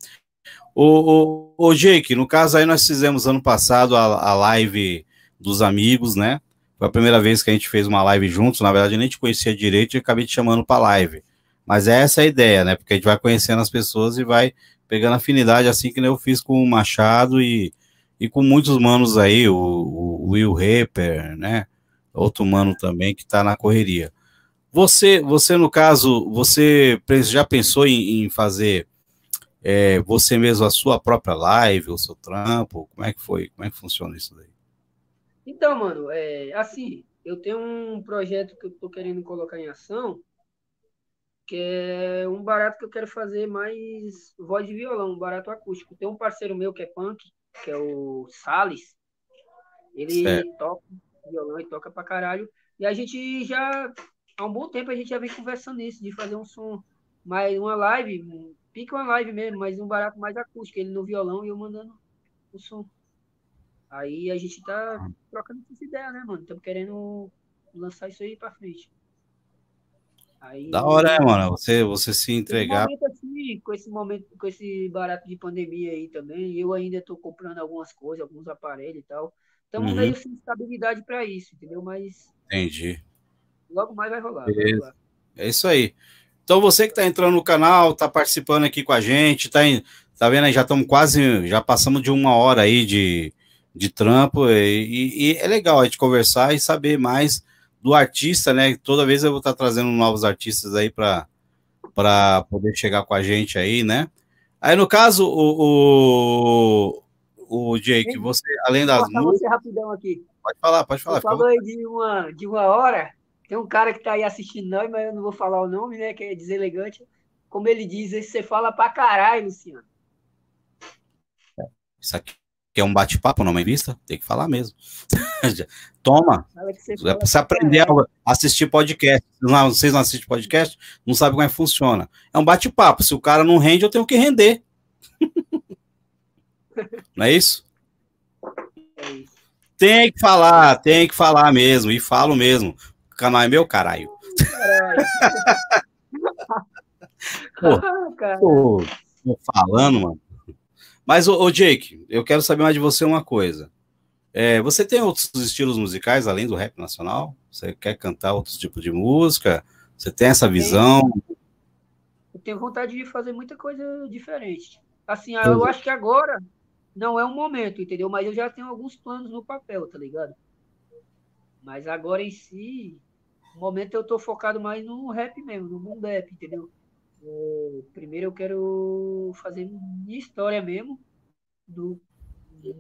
O, o, o Jake, no caso aí nós fizemos ano passado a, a live dos amigos, né? Foi a primeira vez que a gente fez uma live juntos. Na verdade, nem te conhecia direito e acabei te chamando para live. Mas essa é a ideia, né? Porque a gente vai conhecendo as pessoas e vai pegando afinidade, assim que eu fiz com o Machado e, e com muitos manos aí, o, o Will Rapper, né? Outro mano também que tá na correria. Você, você no caso, você já pensou em, em fazer é, você mesmo a sua própria live, o seu trampo? Como é que foi? Como é que funciona isso daí? Então, mano, é, assim, eu tenho um projeto que eu tô querendo colocar em ação, que é um barato que eu quero fazer mais voz de violão, um barato acústico. Tem um parceiro meu que é punk, que é o Sales. Ele certo. toca violão e toca pra caralho. E a gente já, há um bom tempo, a gente já vem conversando nisso, de fazer um som, mais uma live, pica uma live mesmo, mas um barato mais acústico. Ele no violão e eu mandando o som. Aí a gente tá trocando essa ideia, né, mano? Estamos querendo lançar isso aí pra frente. Aí, da hora, né, mano? Você, você se entregar. Momento assim, com esse momento, com esse barato de pandemia aí também, eu ainda estou comprando algumas coisas, alguns aparelhos e tal. Estamos uhum. meio sem estabilidade para isso, entendeu? Mas. Entendi. Logo mais vai rolar, vai rolar. É isso aí. Então você que está entrando no canal, está participando aqui com a gente, tá, em, tá vendo aí? Já estamos quase, já passamos de uma hora aí de, de trampo, e, e, é legal a gente conversar e saber mais do artista, né? Toda vez eu vou estar trazendo novos artistas aí para poder chegar com a gente aí, né? Aí, no caso, o, o, o Jake, você, além das músicas... Aqui. Pode falar, pode falar. Você falou aí de uma, de uma hora, tem um cara que está aí assistindo nós, mas eu não vou falar o nome, né, que é deselegante. como ele diz, você fala pra caralho, Luciano. Isso aqui é um bate-papo, não é vista? Tem que falar mesmo. Toma. Você aprender a assistir podcast. Não, vocês não assistem podcast, não sabem como é que funciona. É um bate-papo. Se o cara não rende, eu tenho que render. não é isso? É isso. Tem que falar, tem que falar mesmo. E falo mesmo. O canal é meu, caralho. caralho. pô, tô falando, mano. Mas, ô, ô, Jake, eu quero saber mais de você uma coisa. É, você tem outros estilos musicais além do rap nacional? Você quer cantar outros tipos de música? Você tem essa visão? Eu tenho vontade de fazer muita coisa diferente. Assim, eu acho que agora não é um momento, entendeu? Mas eu já tenho alguns planos no papel, tá ligado? Mas agora em si, no momento eu tô focado mais no rap mesmo, no mundo rap, entendeu? É, primeiro eu quero fazer minha história mesmo do,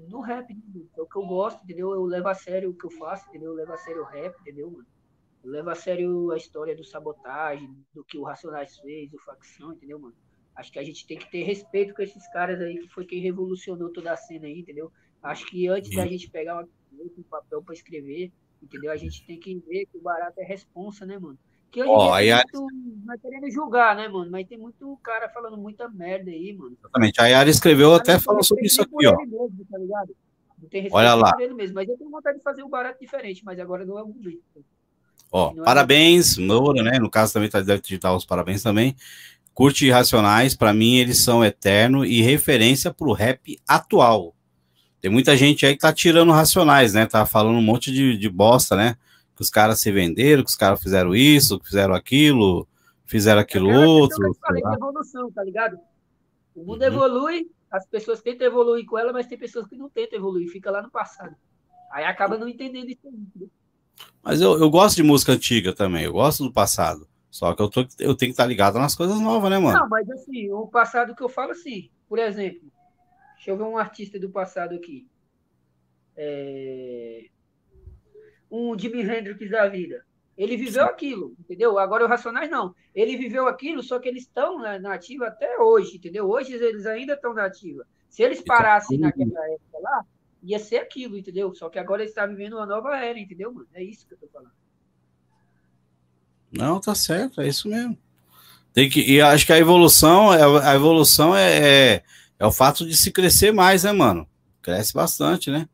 no rap, é o que eu gosto, entendeu? Eu levo a sério o que eu faço, entendeu? Eu levo a sério o rap, entendeu, mano? Eu levo a sério a história do sabotagem, do que o Racionais fez, o facção, entendeu, mano? Acho que a gente tem que ter respeito com esses caras aí, que foi quem revolucionou toda a cena aí, entendeu? Acho que antes Sim. da gente pegar uma, um papel para escrever, entendeu? A gente tem que ver que o barato é responsa, né, mano? Que hoje oh, aí muito, não é querendo julgar, né, mano? Mas tem muito cara falando muita merda aí, mano. Exatamente. A Yara escreveu até falando sobre isso aqui, ó. Mesmo, tá ligado? Não tem Olha lá. Ele mesmo, mas eu tenho vontade de fazer um barato diferente, mas agora não é o momento. Ó, é parabéns, Moura, né? No caso também tá deve digitar os parabéns também. Curte Irracionais, para mim eles são eterno e referência pro rap atual. Tem muita gente aí que tá tirando Racionais, né? Tá falando um monte de, de bosta, né? que os caras se venderam, que os caras fizeram isso, que fizeram aquilo, fizeram aquilo é outro. Que eu falei de evolução, tá ligado? O mundo uhum. evolui, as pessoas tentam evoluir com ela, mas tem pessoas que não tentam evoluir, fica lá no passado. Aí acaba não entendendo isso. Mas eu, eu gosto de música antiga também, eu gosto do passado. Só que eu, tô, eu tenho que estar ligado nas coisas novas, né, mano? Não, mas assim, o passado que eu falo assim, por exemplo, deixa eu ver um artista do passado aqui. É um Jimi Hendrix da vida. Ele viveu Sim. aquilo, entendeu? Agora o Racionais não. Ele viveu aquilo, só que eles estão na ativa até hoje, entendeu? Hoje eles ainda estão na ativa. Se eles parassem naquela época lá, ia ser aquilo, entendeu? Só que agora eles estão vivendo uma nova era, entendeu, mano? É isso que eu tô falando. Não, tá certo, é isso mesmo. Tem que, e acho que a evolução, a evolução é, é, é o fato de se crescer mais, né, mano? Cresce bastante, né?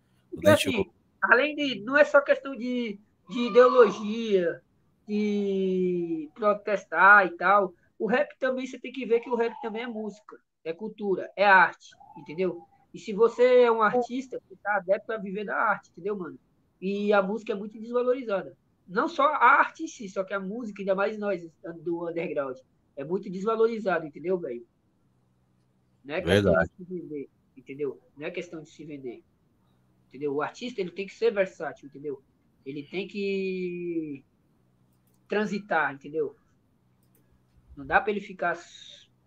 Assim, além de. Não é só questão de, de ideologia, de protestar e tal. O rap também, você tem que ver que o rap também é música, é cultura, é arte, entendeu? E se você é um artista, você tá adepto a viver da arte, entendeu, mano? E a música é muito desvalorizada. Não só a arte em si, só que a música, ainda mais nós do underground, é muito desvalorizado, entendeu, velho? Não é questão Verdade. de se vender, entendeu? Não é questão de se vender entendeu? O artista ele tem que ser versátil, entendeu? Ele tem que transitar, entendeu? Não dá para ele ficar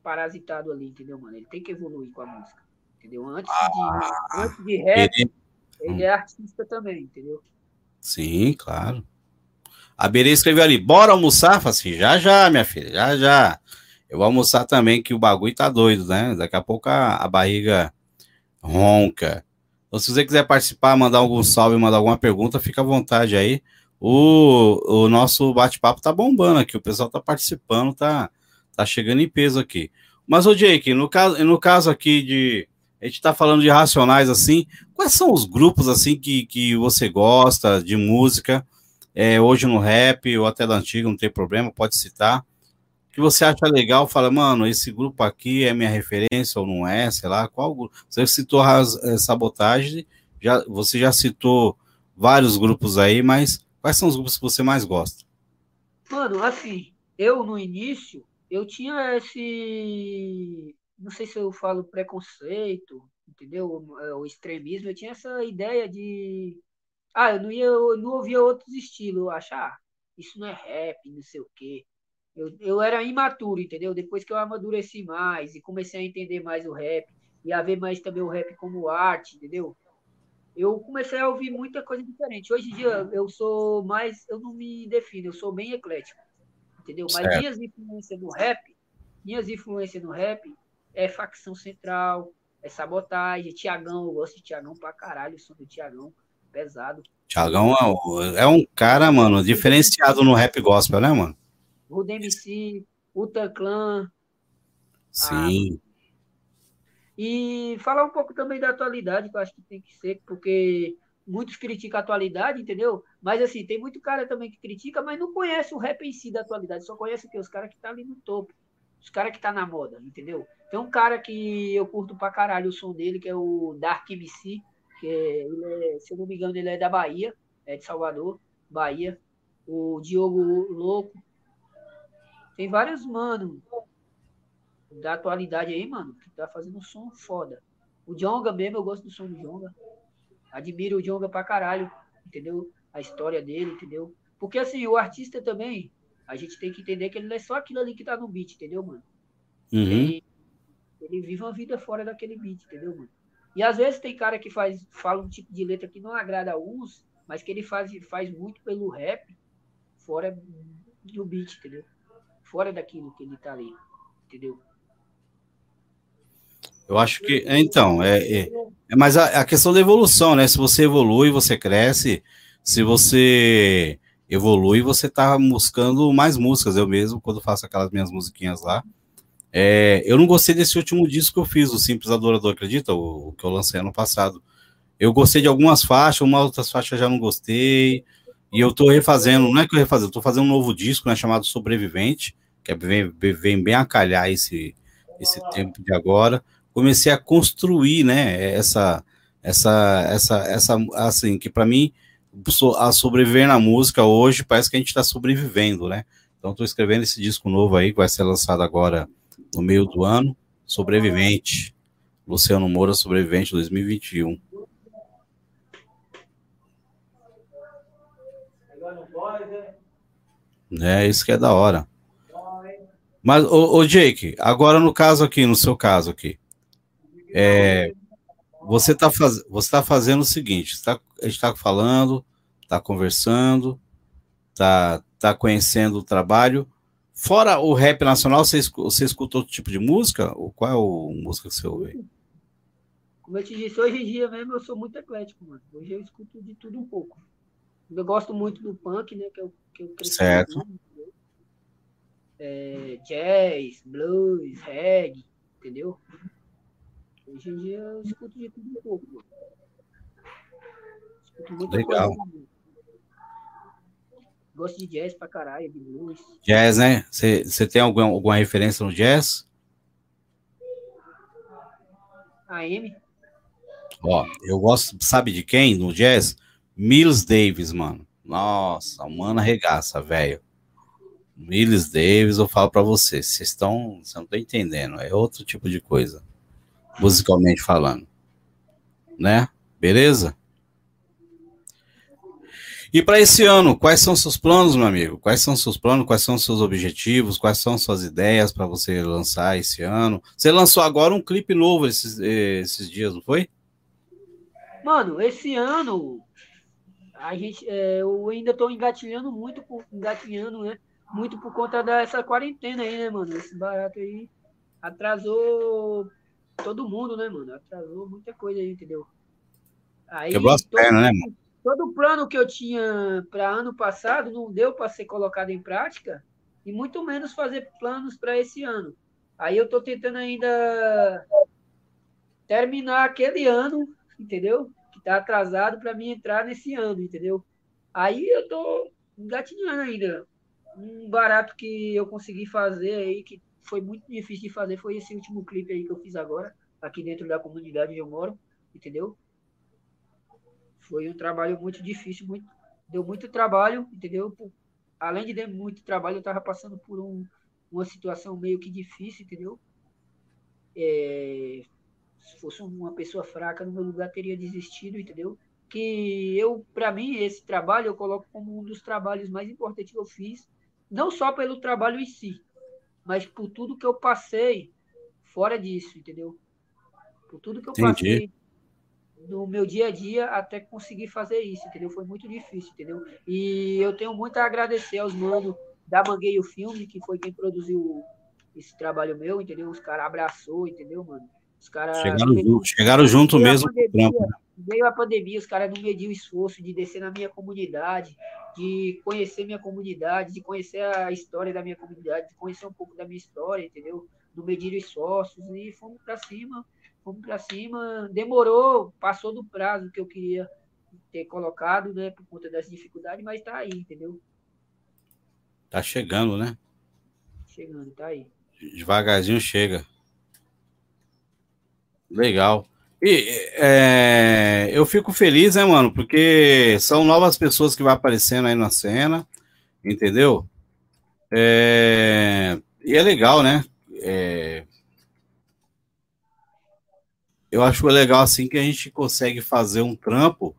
parasitado ali, entendeu, mano? Ele tem que evoluir com a música, entendeu? Antes de, ah, antes de rap, ele... ele é artista também, entendeu? Sim, claro. A Berê escreveu ali, bora almoçar? Fala assim, já já, minha filha, já já. Eu vou almoçar também, que o bagulho tá doido, né? Daqui a pouco a, a barriga ronca. Então, se você quiser participar, mandar algum salve, mandar alguma pergunta, fica à vontade aí. O, o nosso bate-papo tá bombando aqui, o pessoal tá participando, tá, tá chegando em peso aqui. Mas, o Jake, no caso, no caso aqui de. A gente tá falando de racionais assim. Quais são os grupos assim que, que você gosta de música? É, hoje no rap ou até da antiga, não tem problema, pode citar que você acha legal, fala, mano, esse grupo aqui é minha referência ou não é, sei lá, qual grupo? Você citou a é, sabotagem, já, você já citou vários grupos aí, mas quais são os grupos que você mais gosta? Mano, assim, eu no início, eu tinha esse, não sei se eu falo preconceito, entendeu? O extremismo, eu tinha essa ideia de, ah, eu não ia, eu não ouvia outros estilos, eu achava, ah, isso não é rap, não sei o quê. Eu, eu era imaturo, entendeu? Depois que eu amadureci mais e comecei a entender mais o rap e a ver mais também o rap como arte, entendeu? Eu comecei a ouvir muita coisa diferente. Hoje em dia eu sou mais, eu não me defino, eu sou bem eclético, entendeu? Mas certo. minhas influências no rap minhas influências no rap é facção central, é sabotagem, Tiagão, eu gosto de Tiagão pra caralho, o som do Tiagão, pesado. Tiagão é, é, um cara, mano, diferenciado no rap gospel, né, mano? O DMC, o Clan. Sim. E falar um pouco também da atualidade, que eu acho que tem que ser, porque muitos criticam a atualidade, entendeu? Mas assim, tem muito cara também que critica, mas não conhece o rap em si da atualidade, só conhece o quê? Os caras que tá ali no topo, os caras que tá na moda, entendeu? Tem um cara que eu curto pra caralho o som dele, que é o Dark MC, que é, é, se eu não me engano, ele é da Bahia, é de Salvador, Bahia. O Diogo Louco. Tem vários, mano, da atualidade aí, mano, que tá fazendo um som foda. O Jonga mesmo, eu gosto do som do Jonga. Admiro o Jonga pra caralho, entendeu? A história dele, entendeu? Porque assim, o artista também, a gente tem que entender que ele não é só aquilo ali que tá no beat, entendeu, mano? Uhum. Ele, ele, vive uma vida fora daquele beat, entendeu, mano? E às vezes tem cara que faz, fala um tipo de letra que não agrada a uns, mas que ele faz, faz muito pelo rap, fora do beat, entendeu? Fora daquilo que ele tá ali, entendeu? Eu acho que. Então, é, é, é mas a, a, questão da evolução, né? Se você evolui, você cresce. Se você evolui, você tá buscando mais músicas. Eu mesmo, quando faço aquelas minhas musiquinhas lá. É, eu não gostei desse último disco que eu fiz, o Simples Adorador, acredita? O, o que eu lancei ano passado. Eu gostei de algumas faixas, umas outras faixas já não gostei. E eu tô refazendo, não é que eu refazer, eu tô fazendo um novo disco, né, chamado Sobrevivente, que vem, vem bem a calhar esse, esse tempo de agora comecei a construir, né, essa, essa, essa, essa, assim, que para mim, a sobreviver na música hoje, parece que a gente está sobrevivendo, né? Então, estou escrevendo esse disco novo aí, que vai ser lançado agora no meio do ano, Sobrevivente, Luciano Moura, Sobrevivente 2021. É, isso que é da hora. Mas, ô, ô Jake, agora no caso aqui, no seu caso aqui, é, você está faz, você tá fazendo o seguinte: tá, a gente está falando, está conversando, está tá conhecendo o trabalho. Fora o rap nacional, você, você escuta outro tipo de música? Ou qual é a música que você ouve? Como eu te disse, hoje em dia mesmo eu sou muito eclético, mano. Hoje eu escuto de tudo um pouco. Eu gosto muito do punk, né? Que eu, que eu cresci certo. É, jazz, blues, reggae, entendeu? Hoje em dia eu escuto de tudo um pouco. Escuto muita Legal. Coisa. Gosto de jazz pra caralho, de blues. Jazz, né? Você tem alguma, alguma referência no jazz? AM. Ó, eu gosto, sabe de quem no jazz? Miles Davis, mano. Nossa, mano arregaça, velho. Miles Davis, eu falo para vocês, vocês estão, você não tá entendendo, é outro tipo de coisa musicalmente falando. Né? Beleza? E para esse ano, quais são seus planos, meu amigo? Quais são seus planos? Quais são seus objetivos? Quais são suas ideias para você lançar esse ano? Você lançou agora um clipe novo esses, esses dias, não foi? Mano, esse ano a gente, é, eu ainda estou engatilhando muito, engatilhando, né? Muito por conta dessa quarentena aí, né, mano? Esse barato aí atrasou todo mundo, né, mano? Atrasou muita coisa aí, entendeu? Aí, Quebrou as pernas, né, mano? Todo o plano que eu tinha para ano passado não deu para ser colocado em prática, e muito menos fazer planos para esse ano. Aí eu estou tentando ainda terminar aquele ano, entendeu? Que está atrasado para mim entrar nesse ano, entendeu? Aí eu estou engatinhando ainda. Um barato que eu consegui fazer aí, que foi muito difícil de fazer foi esse último clipe aí que eu fiz agora, aqui dentro da comunidade onde eu moro, entendeu? Foi um trabalho muito difícil, muito, deu muito trabalho, entendeu? Além de dar muito trabalho, eu estava passando por um, uma situação meio que difícil, entendeu? É, se fosse uma pessoa fraca no meu lugar, teria desistido, entendeu? Que eu, para mim, esse trabalho eu coloco como um dos trabalhos mais importantes que eu fiz, não só pelo trabalho em si, mas por tudo que eu passei fora disso, entendeu? Por tudo que eu Entendi. passei no meu dia a dia até conseguir fazer isso, entendeu? Foi muito difícil, entendeu? E eu tenho muito a agradecer aos manos da Mangueio Filme, que foi quem produziu esse trabalho meu, entendeu? Os caras abraçou, entendeu, mano? Os caras. Chegaram, junto, chegaram junto mesmo. Pandemia, né? veio a pandemia, os caras não mediam o esforço de descer na minha comunidade, de conhecer minha comunidade, de conhecer a história da minha comunidade, de conhecer um pouco da minha história, entendeu? Não mediram esforços e fomos para cima, fomos para cima. Demorou, passou do prazo que eu queria ter colocado, né, por conta das dificuldades, mas tá aí, entendeu? Tá chegando, né? Chegando, tá aí. Devagarzinho chega. Legal. E é, eu fico feliz, né, mano? Porque são novas pessoas que vão aparecendo aí na cena, entendeu? É, e é legal, né? É, eu acho legal assim que a gente consegue fazer um trampo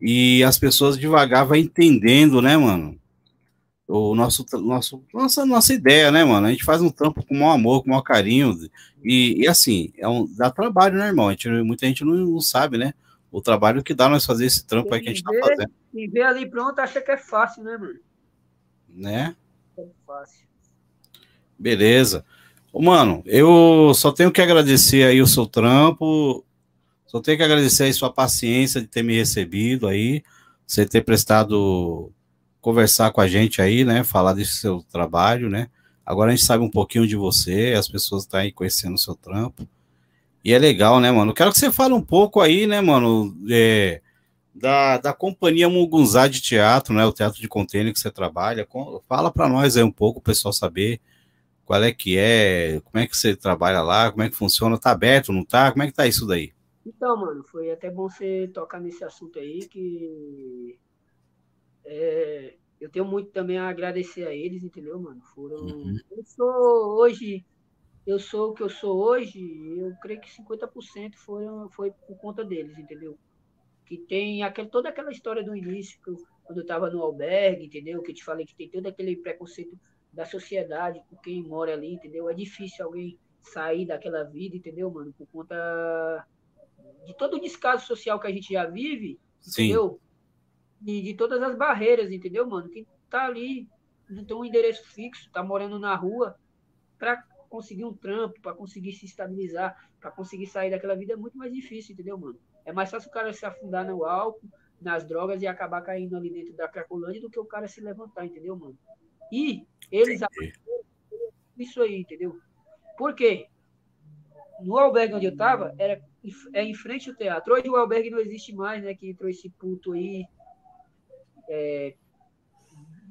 e as pessoas devagar vai entendendo, né, mano? O nosso, nosso, nossa, nossa ideia, né, mano? A gente faz um trampo com maior amor, com maior carinho. E, e assim, é um, dá trabalho, né, irmão? A gente, muita gente não, não, sabe, né? O trabalho que dá nós fazer esse trampo quem aí que a gente vê, tá fazendo. E ver ali pronto acha que é fácil, né, mano? Né? É fácil. Beleza. Mano, eu só tenho que agradecer aí o seu trampo, só tenho que agradecer aí sua paciência de ter me recebido aí, você ter prestado conversar com a gente aí, né? Falar desse seu trabalho, né? Agora a gente sabe um pouquinho de você, as pessoas estão tá aí conhecendo o seu trampo. E é legal, né, mano? Quero que você fale um pouco aí, né, mano, é, da, da companhia Mugunzá de Teatro, né? O teatro de container que você trabalha. Fala para nós aí um pouco, o pessoal saber qual é que é, como é que você trabalha lá, como é que funciona, tá aberto, não tá? Como é que tá isso daí? Então, mano, foi até bom você tocar nesse assunto aí, que é, eu tenho muito também a agradecer a eles, entendeu, mano? Foram. Uhum. Eu sou hoje, eu sou o que eu sou hoje, eu creio que 50% foram, foi por conta deles, entendeu? Que tem aquele, toda aquela história do início, eu, quando eu estava no albergue, entendeu? Que eu te falei que tem todo aquele preconceito da sociedade com quem mora ali, entendeu? É difícil alguém sair daquela vida, entendeu, mano? Por conta de todo o descaso social que a gente já vive, Sim. entendeu? De, de todas as barreiras, entendeu, mano? Quem tá ali, não tem um endereço fixo, tá morando na rua, para conseguir um trampo, para conseguir se estabilizar, para conseguir sair daquela vida é muito mais difícil, entendeu, mano? É mais fácil o cara se afundar no álcool, nas drogas e acabar caindo ali dentro da Cracolândia do que o cara se levantar, entendeu, mano? E eles isso aí, entendeu? Por quê? No albergue onde eu tava, era é em frente ao teatro. Hoje o albergue não existe mais, né? Que entrou esse puto aí, é,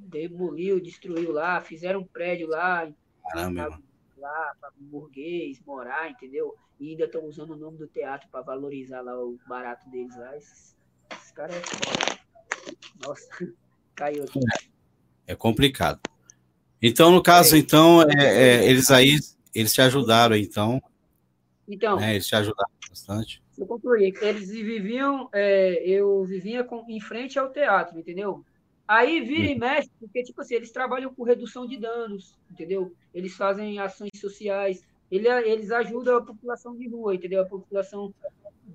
demoliu, destruiu lá, fizeram um prédio lá, Caramba, lá para burguês morar, entendeu? E ainda estão usando o nome do teatro para valorizar lá o barato deles lá. Esses, esses caras é foda. Nossa, caiu aqui. É, é complicado. Então, no caso, é, então, é, é, eles aí, eles te ajudaram, então. Então. Né, eles te ajudaram bastante eu concluí. Eles viviam, é, eu vivia com, em frente ao teatro, entendeu? Aí vira e mexe, porque, tipo assim, eles trabalham com redução de danos, entendeu? Eles fazem ações sociais, ele, eles ajudam a população de rua, entendeu? A população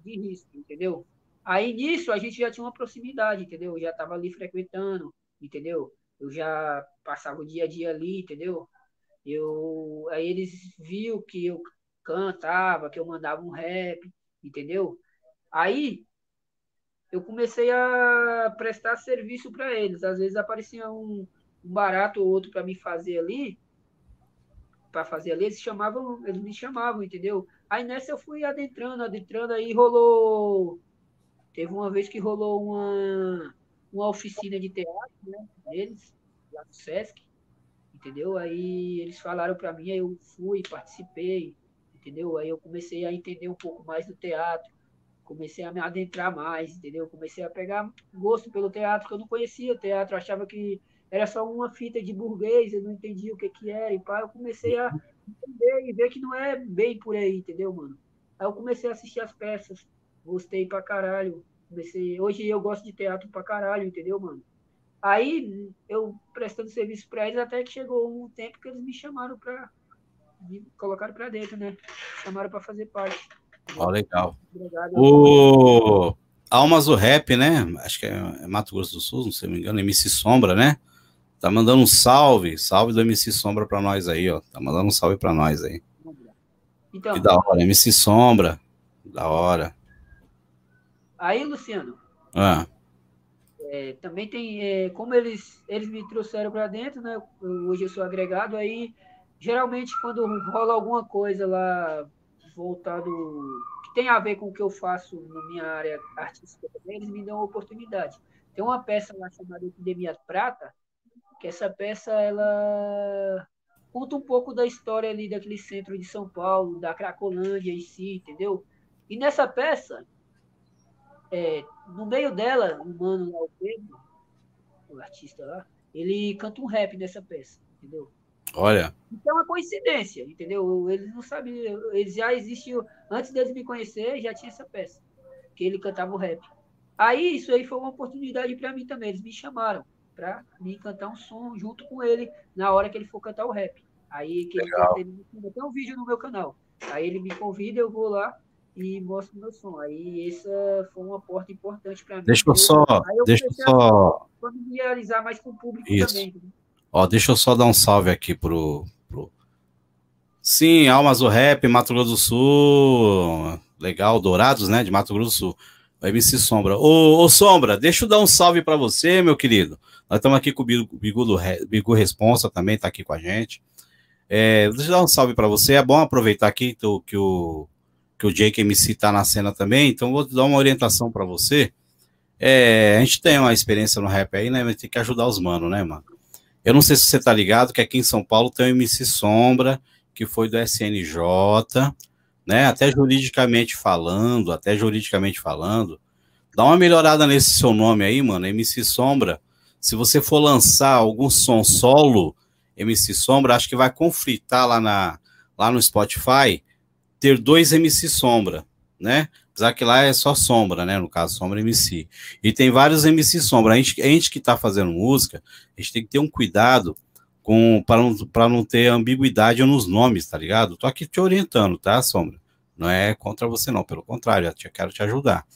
de risco, entendeu? Aí nisso a gente já tinha uma proximidade, entendeu? Eu já estava ali frequentando, entendeu? Eu já passava o dia a dia ali, entendeu? Eu, aí eles viam que eu cantava, que eu mandava um rap, entendeu? Aí eu comecei a prestar serviço para eles. Às vezes aparecia um, um barato ou outro para me fazer ali, para fazer ali, eles chamavam, eles me chamavam, entendeu? Aí nessa eu fui adentrando, adentrando, aí rolou. Teve uma vez que rolou uma, uma oficina de teatro, né? Deles, lá do Sesc, entendeu? Aí eles falaram para mim, aí eu fui, participei, entendeu? Aí eu comecei a entender um pouco mais do teatro, comecei a me adentrar mais, entendeu? Comecei a pegar gosto pelo teatro, que eu não conhecia o teatro, achava que era só uma fita de burguês, eu não entendia o que que era, e pá, eu comecei a entender e ver que não é bem por aí, entendeu, mano? Aí eu comecei a assistir as peças, gostei pra caralho, comecei, hoje eu gosto de teatro pra caralho, entendeu, mano? Aí eu prestando serviço para eles até que chegou um tempo que eles me chamaram para me colocaram para dentro, né? Chamaram para fazer parte. Ó, oh, legal. O Almas do Rap, né? Acho que é Mato Grosso do Sul, não sei me engano, MC Sombra, né? Tá mandando um salve, salve do MC Sombra para nós aí, ó. Tá mandando um salve para nós aí. Então, que da hora, MC Sombra, da hora. Aí, Luciano. Ah. É, também tem, é, como eles, eles me trouxeram para dentro, né? Hoje eu sou agregado, aí geralmente quando rola alguma coisa lá voltado que tem a ver com o que eu faço na minha área artística eles me dão oportunidade. Tem uma peça lá chamada Epidemia Prata, que essa peça ela conta um pouco da história ali daquele centro de São Paulo, da Cracolândia em si, entendeu? E nessa peça, é, no meio dela, o mano lá, o Pedro, o artista lá, ele canta um rap nessa peça, entendeu? Olha. Então é uma coincidência, entendeu? Eles não sabiam, eles já existiam, antes deles me conhecer, já tinha essa peça, que ele cantava o rap. Aí isso aí foi uma oportunidade para mim também, eles me chamaram para me cantar um som junto com ele na hora que ele for cantar o rap. Aí que ele, ele tem um vídeo no meu canal. Aí ele me convida, eu vou lá e mostro meu som. Aí essa foi uma porta importante para mim. Deixa eu só, eu deixa eu só familiarizar mais com o público Isso. também. Ó, deixa eu só dar um salve aqui pro, pro... Sim, Almas do Rap, Mato Grosso do Sul. Legal, Dourados, né, de Mato Grosso do Sul. O MC Sombra. Ô, ô Sombra, deixa eu dar um salve para você, meu querido. Nós estamos aqui com o Bigu, Bigu Responsa também, está aqui com a gente. É, deixa eu dar um salve para você. É bom aproveitar aqui que, que, o, que o Jake MC está na cena também, então vou dar uma orientação para você. É, a gente tem uma experiência no rap aí, né? Mas tem que ajudar os manos, né, mano? Eu não sei se você tá ligado que aqui em São Paulo tem o MC Sombra, que foi do SNJ, né? Até juridicamente falando, até juridicamente falando. Dá uma melhorada nesse seu nome aí, mano, MC Sombra se você for lançar algum som solo, MC Sombra, acho que vai conflitar lá, na, lá no Spotify ter dois MC Sombra, né? Apesar que lá é só Sombra, né? No caso, Sombra MC. E tem vários MC Sombra. A gente, a gente que tá fazendo música, a gente tem que ter um cuidado com para não, não ter ambiguidade nos nomes, tá ligado? Tô aqui te orientando, tá, Sombra? Não é contra você, não. Pelo contrário, eu quero te ajudar.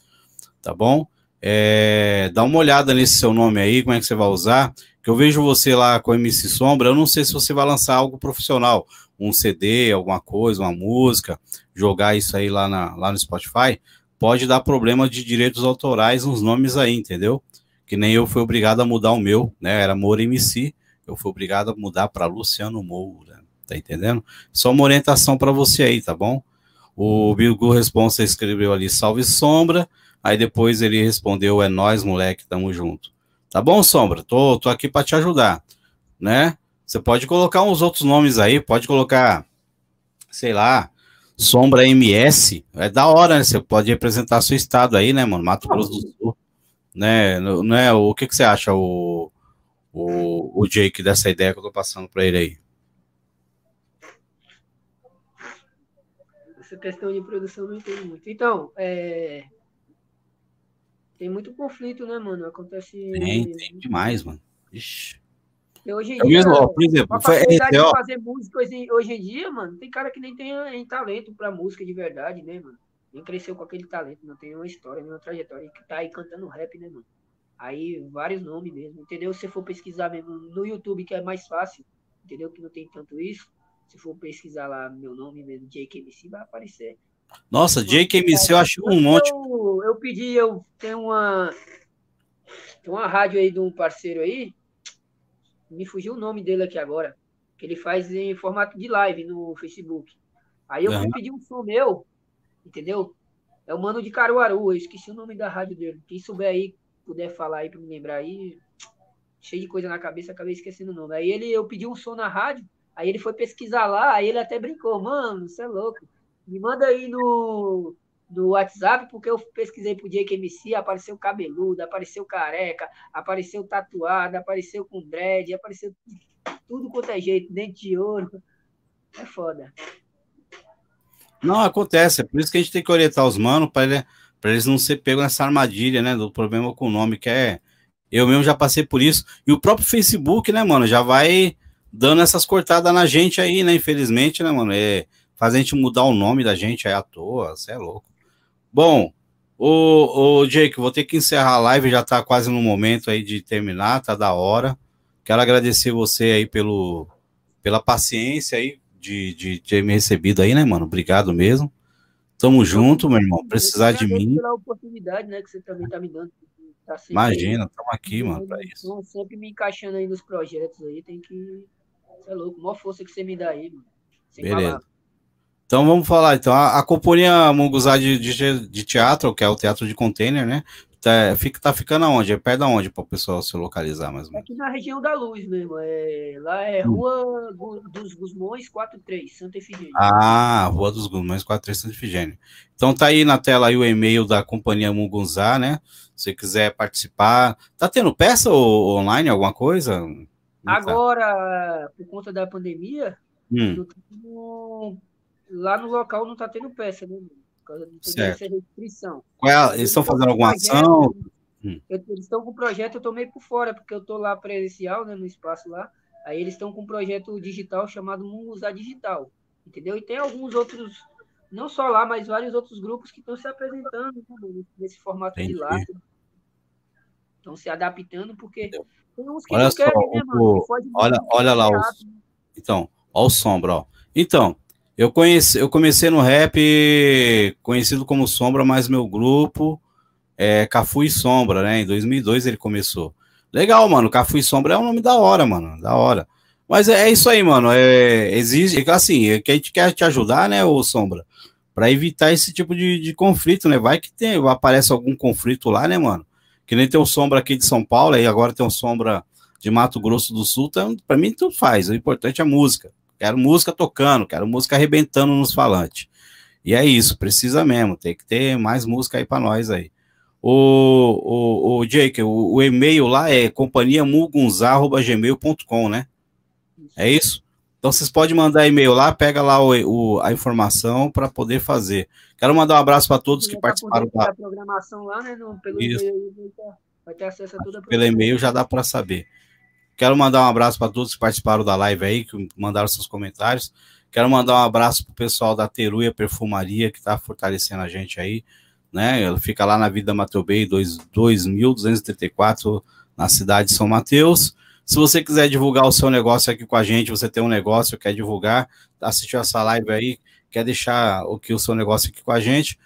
Tá bom? É, dá uma olhada nesse seu nome aí, como é que você vai usar. Que eu vejo você lá com MC Sombra, eu não sei se você vai lançar algo profissional, um CD, alguma coisa, uma música, jogar isso aí lá, na, lá no Spotify, pode dar problema de direitos autorais nos nomes aí, entendeu? Que nem eu fui obrigado a mudar o meu, né? Era Moura MC, eu fui obrigado a mudar para Luciano Moura, tá entendendo? Só uma orientação para você aí, tá bom? O Bilgu Responsa escreveu ali Salve Sombra, Aí depois ele respondeu: É nós, moleque, tamo junto. Tá bom, Sombra? Tô, tô aqui para te ajudar, né? Você pode colocar uns outros nomes aí, pode colocar, sei lá, Sombra MS. É da hora, né? Você pode representar seu estado aí, né, mano? Mato Grosso do Sul. Né? Não é, o que, que você acha, o, o, o Jake, dessa ideia que eu tô passando para ele aí? Essa questão de produção não entendo muito. Então, é, tem muito conflito, né, mano? Acontece. Tem, tem demais, mano. Ixi. Hoje em dia, mesmo, ó, por exemplo, a facilidade de fazer música hoje, hoje em dia, mano, tem cara que nem tem, tem talento pra música de verdade, né, mano? Nem cresceu com aquele talento, não tem uma história, nenhuma trajetória, que tá aí cantando rap, né, mano? Aí, vários nomes mesmo, entendeu? Se for pesquisar mesmo no YouTube, que é mais fácil, entendeu? Que não tem tanto isso. Se for pesquisar lá meu nome mesmo, JKMC, vai aparecer. Nossa, JKMC eu acho um monte. Eu, eu pedi, eu tenho uma. Tem uma rádio aí de um parceiro aí. Me fugiu o nome dele aqui agora. Que ele faz em formato de live no Facebook. Aí eu uhum. pedi um som meu, entendeu? É o Mano de Caruaru, eu esqueci o nome da rádio dele. Quem souber aí, puder falar aí para me lembrar aí, cheio de coisa na cabeça, acabei esquecendo o nome. Aí ele, eu pedi um som na rádio, aí ele foi pesquisar lá, aí ele até brincou, mano, você é louco. Me manda aí no, no WhatsApp, porque eu pesquisei pro Jake apareceu cabeludo, apareceu careca, apareceu tatuado, apareceu com dread, apareceu tudo quanto é jeito, dente de ouro. É foda. Não, acontece, é por isso que a gente tem que orientar os manos para ele, eles não ser pegos nessa armadilha, né? Do problema com o nome, que é. Eu mesmo já passei por isso. E o próprio Facebook, né, mano, já vai dando essas cortadas na gente aí, né? Infelizmente, né, mano? É, faz a gente mudar o nome da gente aí à toa, você é louco. Bom, o, o Jake, vou ter que encerrar a live, já tá quase no momento aí de terminar, tá da hora. Quero agradecer você aí pelo, pela paciência aí de, de ter me recebido aí, né, mano? Obrigado mesmo. Tamo junto, meu irmão. Precisar de mim. pela oportunidade, né, que você também tá me dando. Tá Imagina, estamos aqui, mano, pra isso. Sempre me encaixando aí nos projetos aí, tem que. Você é louco, maior força que você me dá aí, mano. Sem Beleza. Falar. Então vamos falar. Então, a, a companhia Munguzá de, de, de, teatro, que é o teatro de container, né? Tá, fica, tá ficando aonde? É perto de onde para o pessoal se localizar mais ou menos? Aqui na região da Luz mesmo. É, lá é hum. Rua dos Gusmões 43, Santa Efigênia. Ah, Rua dos Gusmões 43, Santa Efigênia. Então tá aí na tela aí o e-mail da companhia Mugunzá, né? Se quiser participar. Tá tendo peça ou, online, alguma coisa? Tá? Agora, por conta da pandemia, hum. Lá no local não tá tendo peça, né? certo. restrição. É, eles estão fazendo alguma ação? Hum. eles estão com o projeto, eu tô meio por fora, porque eu tô lá presencial, né, no espaço lá. Aí eles estão com um projeto digital chamado Munguzá Digital, entendeu? E tem alguns outros, não só lá, mas vários outros grupos que estão se apresentando né, nesse formato Entendi. de lá. Estão se adaptando, porque tem uns que olha não só, querem, né, mano? olha, olha lá, os... então, olha o sombra, ó. Então, eu, conheci, eu comecei no rap conhecido como Sombra, mas meu grupo é Cafu e Sombra, né? Em 2002 ele começou. Legal, mano. Cafu e Sombra é um nome da hora, mano. Da hora. Mas é, é isso aí, mano. É, exige, assim, é que a gente quer te ajudar, né, ô Sombra? Para evitar esse tipo de, de conflito, né? Vai que tem, aparece algum conflito lá, né, mano? Que nem tem o Sombra aqui de São Paulo, aí agora tem o Sombra de Mato Grosso do Sul. Então, para mim, tudo faz. O importante é a música. Quero música tocando, quero música arrebentando nos falantes. E é isso, precisa mesmo, tem que ter mais música aí para nós aí. O, o, o Jake, o, o e-mail lá é companhiamugunzá.gmail.com, né? É isso? Então vocês podem mandar e-mail lá, pega lá o, o a informação para poder fazer. Quero mandar um abraço para todos que participaram da programação lá, né? No, pelo isso. e-mail vai ter acesso a toda a Pelo e-mail já dá para saber. Quero mandar um abraço para todos que participaram da live aí, que mandaram seus comentários. Quero mandar um abraço para o pessoal da Teruia Perfumaria, que está fortalecendo a gente aí. Né? Ela fica lá na Vida Mateu Bay 2234, na cidade de São Mateus. Se você quiser divulgar o seu negócio aqui com a gente, você tem um negócio, quer divulgar, assistiu essa live aí, quer deixar o que o seu negócio aqui com a gente,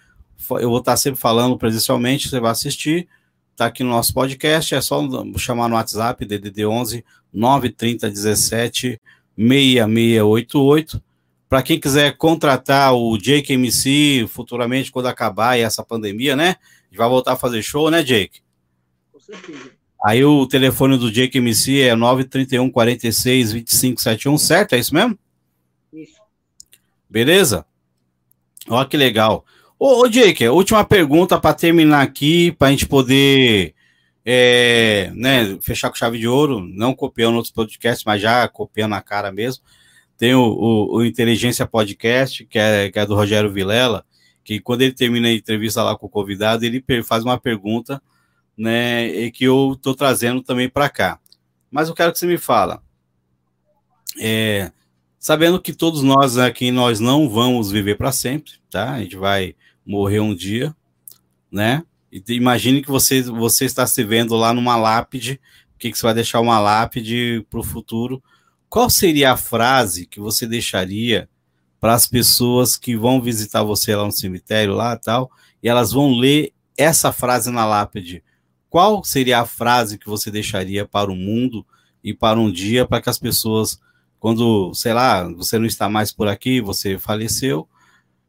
eu vou estar sempre falando presencialmente, você vai assistir tá aqui no nosso podcast, é só chamar no WhatsApp, DDD 11 930 17 6688. Para quem quiser contratar o Jake MC futuramente, quando acabar essa pandemia, né? A gente vai voltar a fazer show, né, Jake? Com certeza. Aí o telefone do Jake MC é 931 46 25 71, certo? É isso mesmo? Isso. Beleza? Olha que legal. Ô, ô Jake, última pergunta para terminar aqui, para a gente poder é, né, fechar com chave de ouro, não copiando outros podcasts, mas já copiando a cara mesmo. Tem o, o, o Inteligência Podcast, que é, que é, do Rogério Vilela, que quando ele termina a entrevista lá com o convidado, ele faz uma pergunta, né, e que eu estou trazendo também para cá. Mas eu quero que você me fala. É, sabendo que todos nós aqui nós não vamos viver para sempre, tá? A gente vai morrer um dia, né? E imagine que você, você está se vendo lá numa lápide, que, que você vai deixar uma lápide para o futuro. Qual seria a frase que você deixaria para as pessoas que vão visitar você lá no cemitério, lá tal, e elas vão ler essa frase na lápide? Qual seria a frase que você deixaria para o mundo e para um dia para que as pessoas, quando, sei lá, você não está mais por aqui, você faleceu,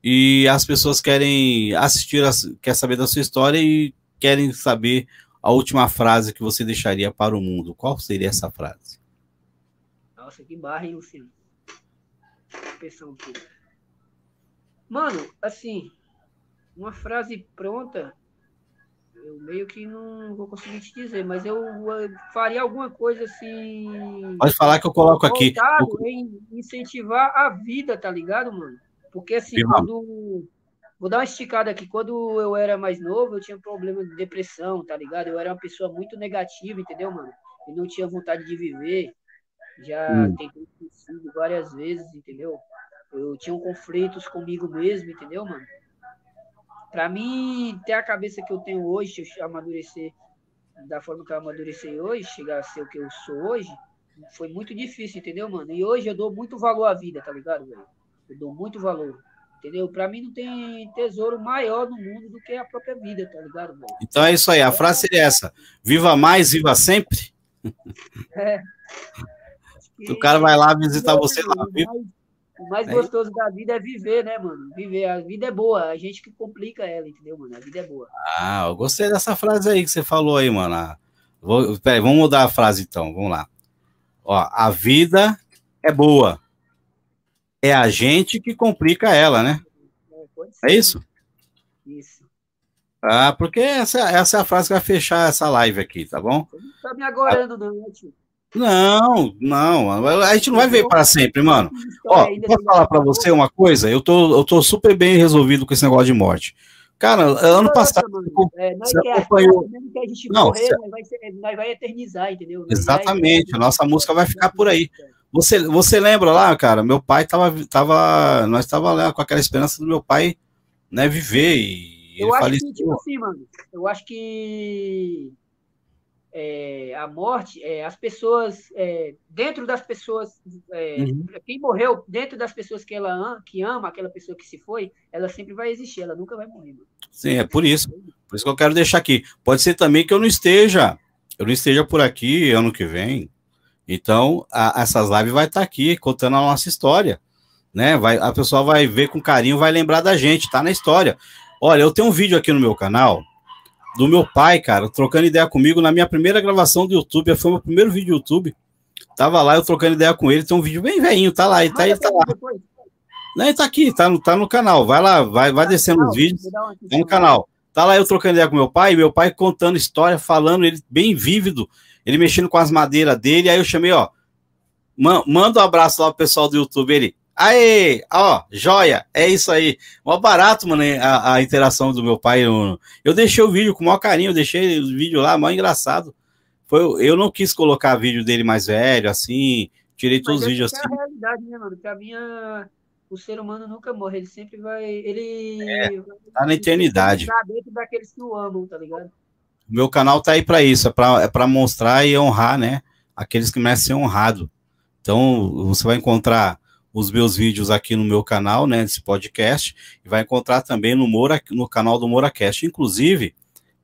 e as pessoas querem assistir, quer saber da sua história e querem saber a última frase que você deixaria para o mundo. Qual seria essa frase? Nossa, que barra, hein, Luciano? Pensando um pouco. Mano, assim, uma frase pronta, eu meio que não vou conseguir te dizer, mas eu, faria alguma coisa assim. Pode falar que eu coloco aqui. Em incentivar a vida, tá ligado, mano? Porque assim, quando. Vou dar uma esticada aqui. Quando eu era mais novo, eu tinha problema de depressão, tá ligado? Eu era uma pessoa muito negativa, entendeu, mano? Eu não tinha vontade de viver. Já hum. tentei suicídio várias vezes, entendeu? Eu tinha conflitos comigo mesmo, entendeu, mano? Pra mim, ter a cabeça que eu tenho hoje, amadurecer da forma que eu amadureci hoje, chegar a ser o que eu sou hoje, foi muito difícil, entendeu, mano? E hoje eu dou muito valor à vida, tá ligado, velho? Eu dou muito valor. Entendeu? Pra mim não tem tesouro maior no mundo do que a própria vida, tá ligado, velho? Então é isso aí, a frase seria essa: viva mais, viva sempre. É. O cara vai lá visitar você lá, viu? O mais é gostoso da vida é viver, né, mano? Viver. A vida é boa, a gente que complica ela, entendeu, mano? A vida é boa. Ah, eu gostei dessa frase aí que você falou aí, mano. Ah, vou, peraí, vamos mudar a frase então, vamos lá. Ó, a vida é boa. É a gente que complica ela, né? É, é isso? Isso. Ah, porque essa, essa é a frase que vai fechar essa live aqui, tá bom? Você não tá me agorando, não, né, tio? Não, não, a gente não vai ver para sempre, mano. Ó, posso falar para você uma coisa? Eu tô, eu tô super bem resolvido com esse negócio de morte. Cara, ano passado. É, você acompanhou... que a gente não, morrer, você... vai, ser, vai eternizar, entendeu? Exatamente, a nossa música vai ficar por aí. Você, você lembra lá, cara? Meu pai tava, tava nós tava lá com aquela esperança do meu pai, né, viver e eu acho que tipo assim, mano. Eu acho que é, a morte, é, as pessoas, é, dentro das pessoas, é, uhum. quem morreu, dentro das pessoas que ela que ama, aquela pessoa que se foi, ela sempre vai existir, ela nunca vai morrer. Mano. Sim, é por isso. Por isso que eu quero deixar aqui. Pode ser também que eu não esteja, eu não esteja por aqui ano que vem. Então, a, essas lives vai estar tá aqui contando a nossa história, né? Vai, a pessoa vai ver com carinho, vai lembrar da gente, tá na história. Olha, eu tenho um vídeo aqui no meu canal do meu pai, cara, trocando ideia comigo na minha primeira gravação do YouTube. Foi meu primeiro vídeo do YouTube. Tava lá, eu trocando ideia com ele. Tem um vídeo bem velhinho, tá lá, ele tá, ele tá lá. Não, tá aqui, tá no, tá no canal. Vai lá, vai, vai descendo os vídeos. Tá no canal. Tá lá eu trocando ideia com meu pai, meu pai contando história, falando, ele bem vívido, ele mexendo com as madeiras dele. Aí eu chamei, ó, manda um abraço lá pro pessoal do YouTube. Ele, Aê, ó, joia, é isso aí. Mó barato, mano, a, a interação do meu pai. Eu, eu, deixei o vídeo com o maior carinho, eu deixei o vídeo lá, mó engraçado. Foi, eu não quis colocar vídeo dele mais velho, assim, tirei todos os vídeos assim. É a realidade, né, mano? Pra mim, o ser humano nunca morre, ele sempre vai. Ele. É, tá na eternidade. Tá dentro daqueles que o amam, tá ligado? O meu canal tá aí para isso, é para é mostrar e honrar, né? Aqueles que merecem ser honrado. Então, você vai encontrar os meus vídeos aqui no meu canal, né, desse podcast, e vai encontrar também no, Moura, no canal do MoraCast. Inclusive,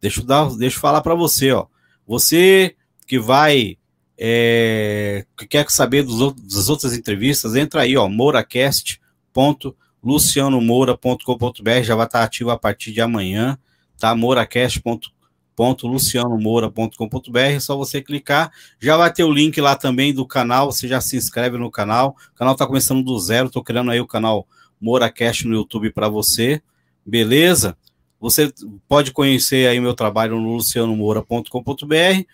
deixa eu, dar, deixa eu falar para você, ó, você que vai, é, que quer saber dos, das outras entrevistas, entra aí, ó, moracast.lucianomoura.com.br, já vai estar ativo a partir de amanhã, tá, moracast.com www.lucianomoura.com.br, é só você clicar, já vai ter o link lá também do canal, você já se inscreve no canal, o canal está começando do zero, estou criando aí o canal MoraCast no YouTube para você, beleza? Você pode conhecer aí meu trabalho no lucianomoura.com.br,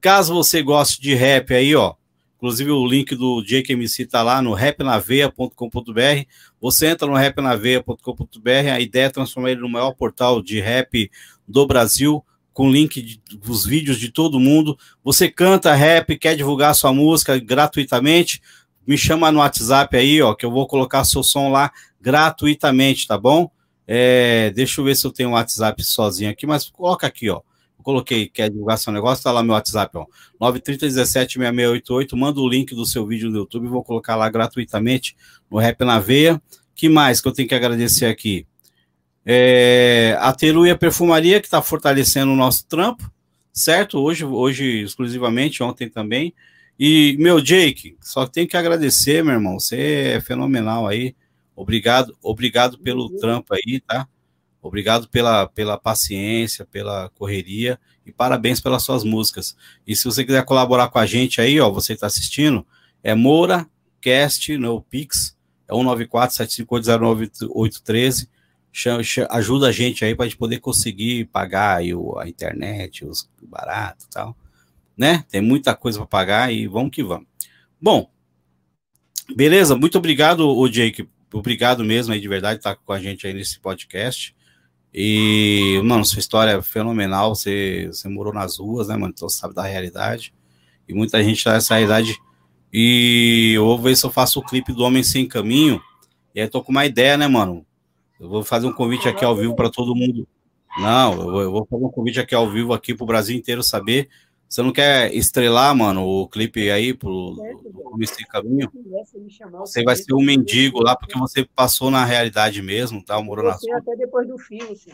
caso você goste de rap aí, ó, inclusive o link do Jake MC está lá no rapnaveia.com.br, você entra no rapnaveia.com.br, a ideia é transformar ele no maior portal de rap do Brasil, com link de, dos vídeos de todo mundo. Você canta rap, quer divulgar sua música gratuitamente, me chama no WhatsApp aí, ó, que eu vou colocar seu som lá gratuitamente, tá bom? É, deixa eu ver se eu tenho um WhatsApp sozinho aqui, mas coloca aqui, ó. Eu coloquei, quer divulgar seu negócio, tá lá meu WhatsApp, ó. 930176688, manda o link do seu vídeo no YouTube, vou colocar lá gratuitamente no Rap na Veia. que mais que eu tenho que agradecer aqui? É, a Teruia Perfumaria, que está fortalecendo o nosso trampo, certo? Hoje, hoje exclusivamente, ontem também. E, meu Jake, só tenho que agradecer, meu irmão. Você é fenomenal aí. Obrigado, obrigado pelo trampo aí, tá? Obrigado pela, pela paciência, pela correria e parabéns pelas suas músicas. E se você quiser colaborar com a gente aí, ó, você está assistindo, é Moura Cast no Pix, é 194 758 ajuda a gente aí para gente poder conseguir pagar aí o, a internet, os baratos e tal, né? Tem muita coisa para pagar e vamos que vamos. Bom, beleza, muito obrigado, o Jake, obrigado mesmo aí de verdade estar tá com a gente aí nesse podcast. E, mano, sua história é fenomenal, você, você morou nas ruas, né, mano? Então você sabe da realidade. E muita gente tá nessa realidade. E eu vou ver se eu faço o clipe do Homem Sem Caminho. E aí tô com uma ideia, né, mano? Eu vou fazer um convite aqui ao vivo para todo mundo. Não, eu vou, fazer um convite aqui ao vivo aqui para o Brasil inteiro saber Você não quer estrelar, mano, o clipe aí pro Comecei Caminho? Você vai ser um mendigo lá, porque você passou na realidade mesmo, tá? Morou na sua. até depois do filme, assim.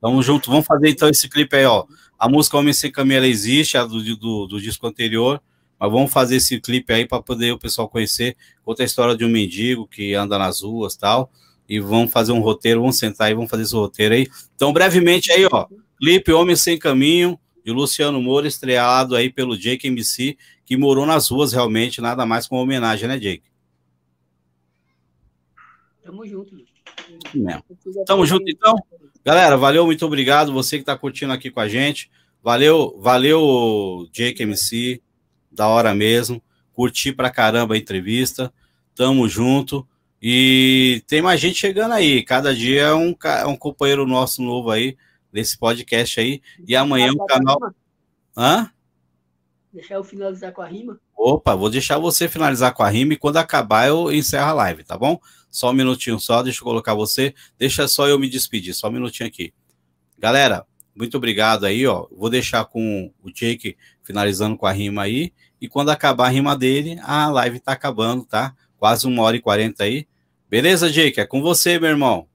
Tamo junto. Vamos fazer então esse clipe aí, ó. A música Homem Sem Caminho ela existe, a do, do, do disco anterior. Mas vamos fazer esse clipe aí para poder o pessoal conhecer. Outra história de um mendigo que anda nas ruas tal. E vamos fazer um roteiro, vamos sentar aí, vamos fazer esse roteiro aí. Então, brevemente aí, ó. Clipe Homem Sem Caminho, de Luciano Moura, estreado aí pelo Jake MC, que morou nas ruas realmente, nada mais com homenagem, né, Jake? Tamo junto. Tamo junto, então. Galera, valeu, muito obrigado. Você que tá curtindo aqui com a gente. Valeu, valeu, Jake MC. Da hora mesmo. Curti pra caramba a entrevista. Tamo junto. E tem mais gente chegando aí. Cada dia é um, é um companheiro nosso novo aí nesse podcast aí. E amanhã o canal. Hã? Deixar eu finalizar com a rima? Opa, vou deixar você finalizar com a rima e quando acabar eu encerro a live, tá bom? Só um minutinho só, deixa eu colocar você. Deixa só eu me despedir, só um minutinho aqui. Galera, muito obrigado aí, ó. Vou deixar com o Jake finalizando com a rima aí. E quando acabar a rima dele, a live tá acabando, tá? Quase uma hora e quarenta aí. Beleza, Jake? É com você, meu irmão.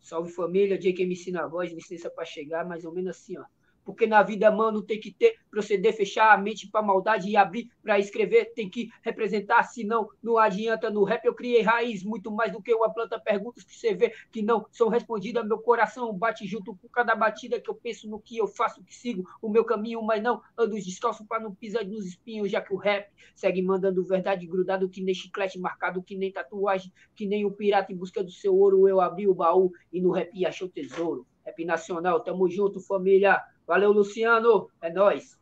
Salve família, Jake MC na voz, licença para chegar, mais ou menos assim, ó. Porque na vida, mano, tem que ter, proceder, fechar a mente pra maldade e abrir pra escrever, tem que representar, senão não adianta. No rap eu criei raiz, muito mais do que uma planta. Perguntas que você vê que não são respondidas. Meu coração bate junto com cada batida que eu penso no que eu faço, que sigo o meu caminho, mas não ando descalço pra não pisar nos espinhos, já que o rap segue mandando verdade grudado que nem chiclete marcado, que nem tatuagem, que nem o pirata em busca do seu ouro. Eu abri o baú e no rap achou tesouro. Rap nacional, tamo junto, família. Valeu, Luciano. É nóis.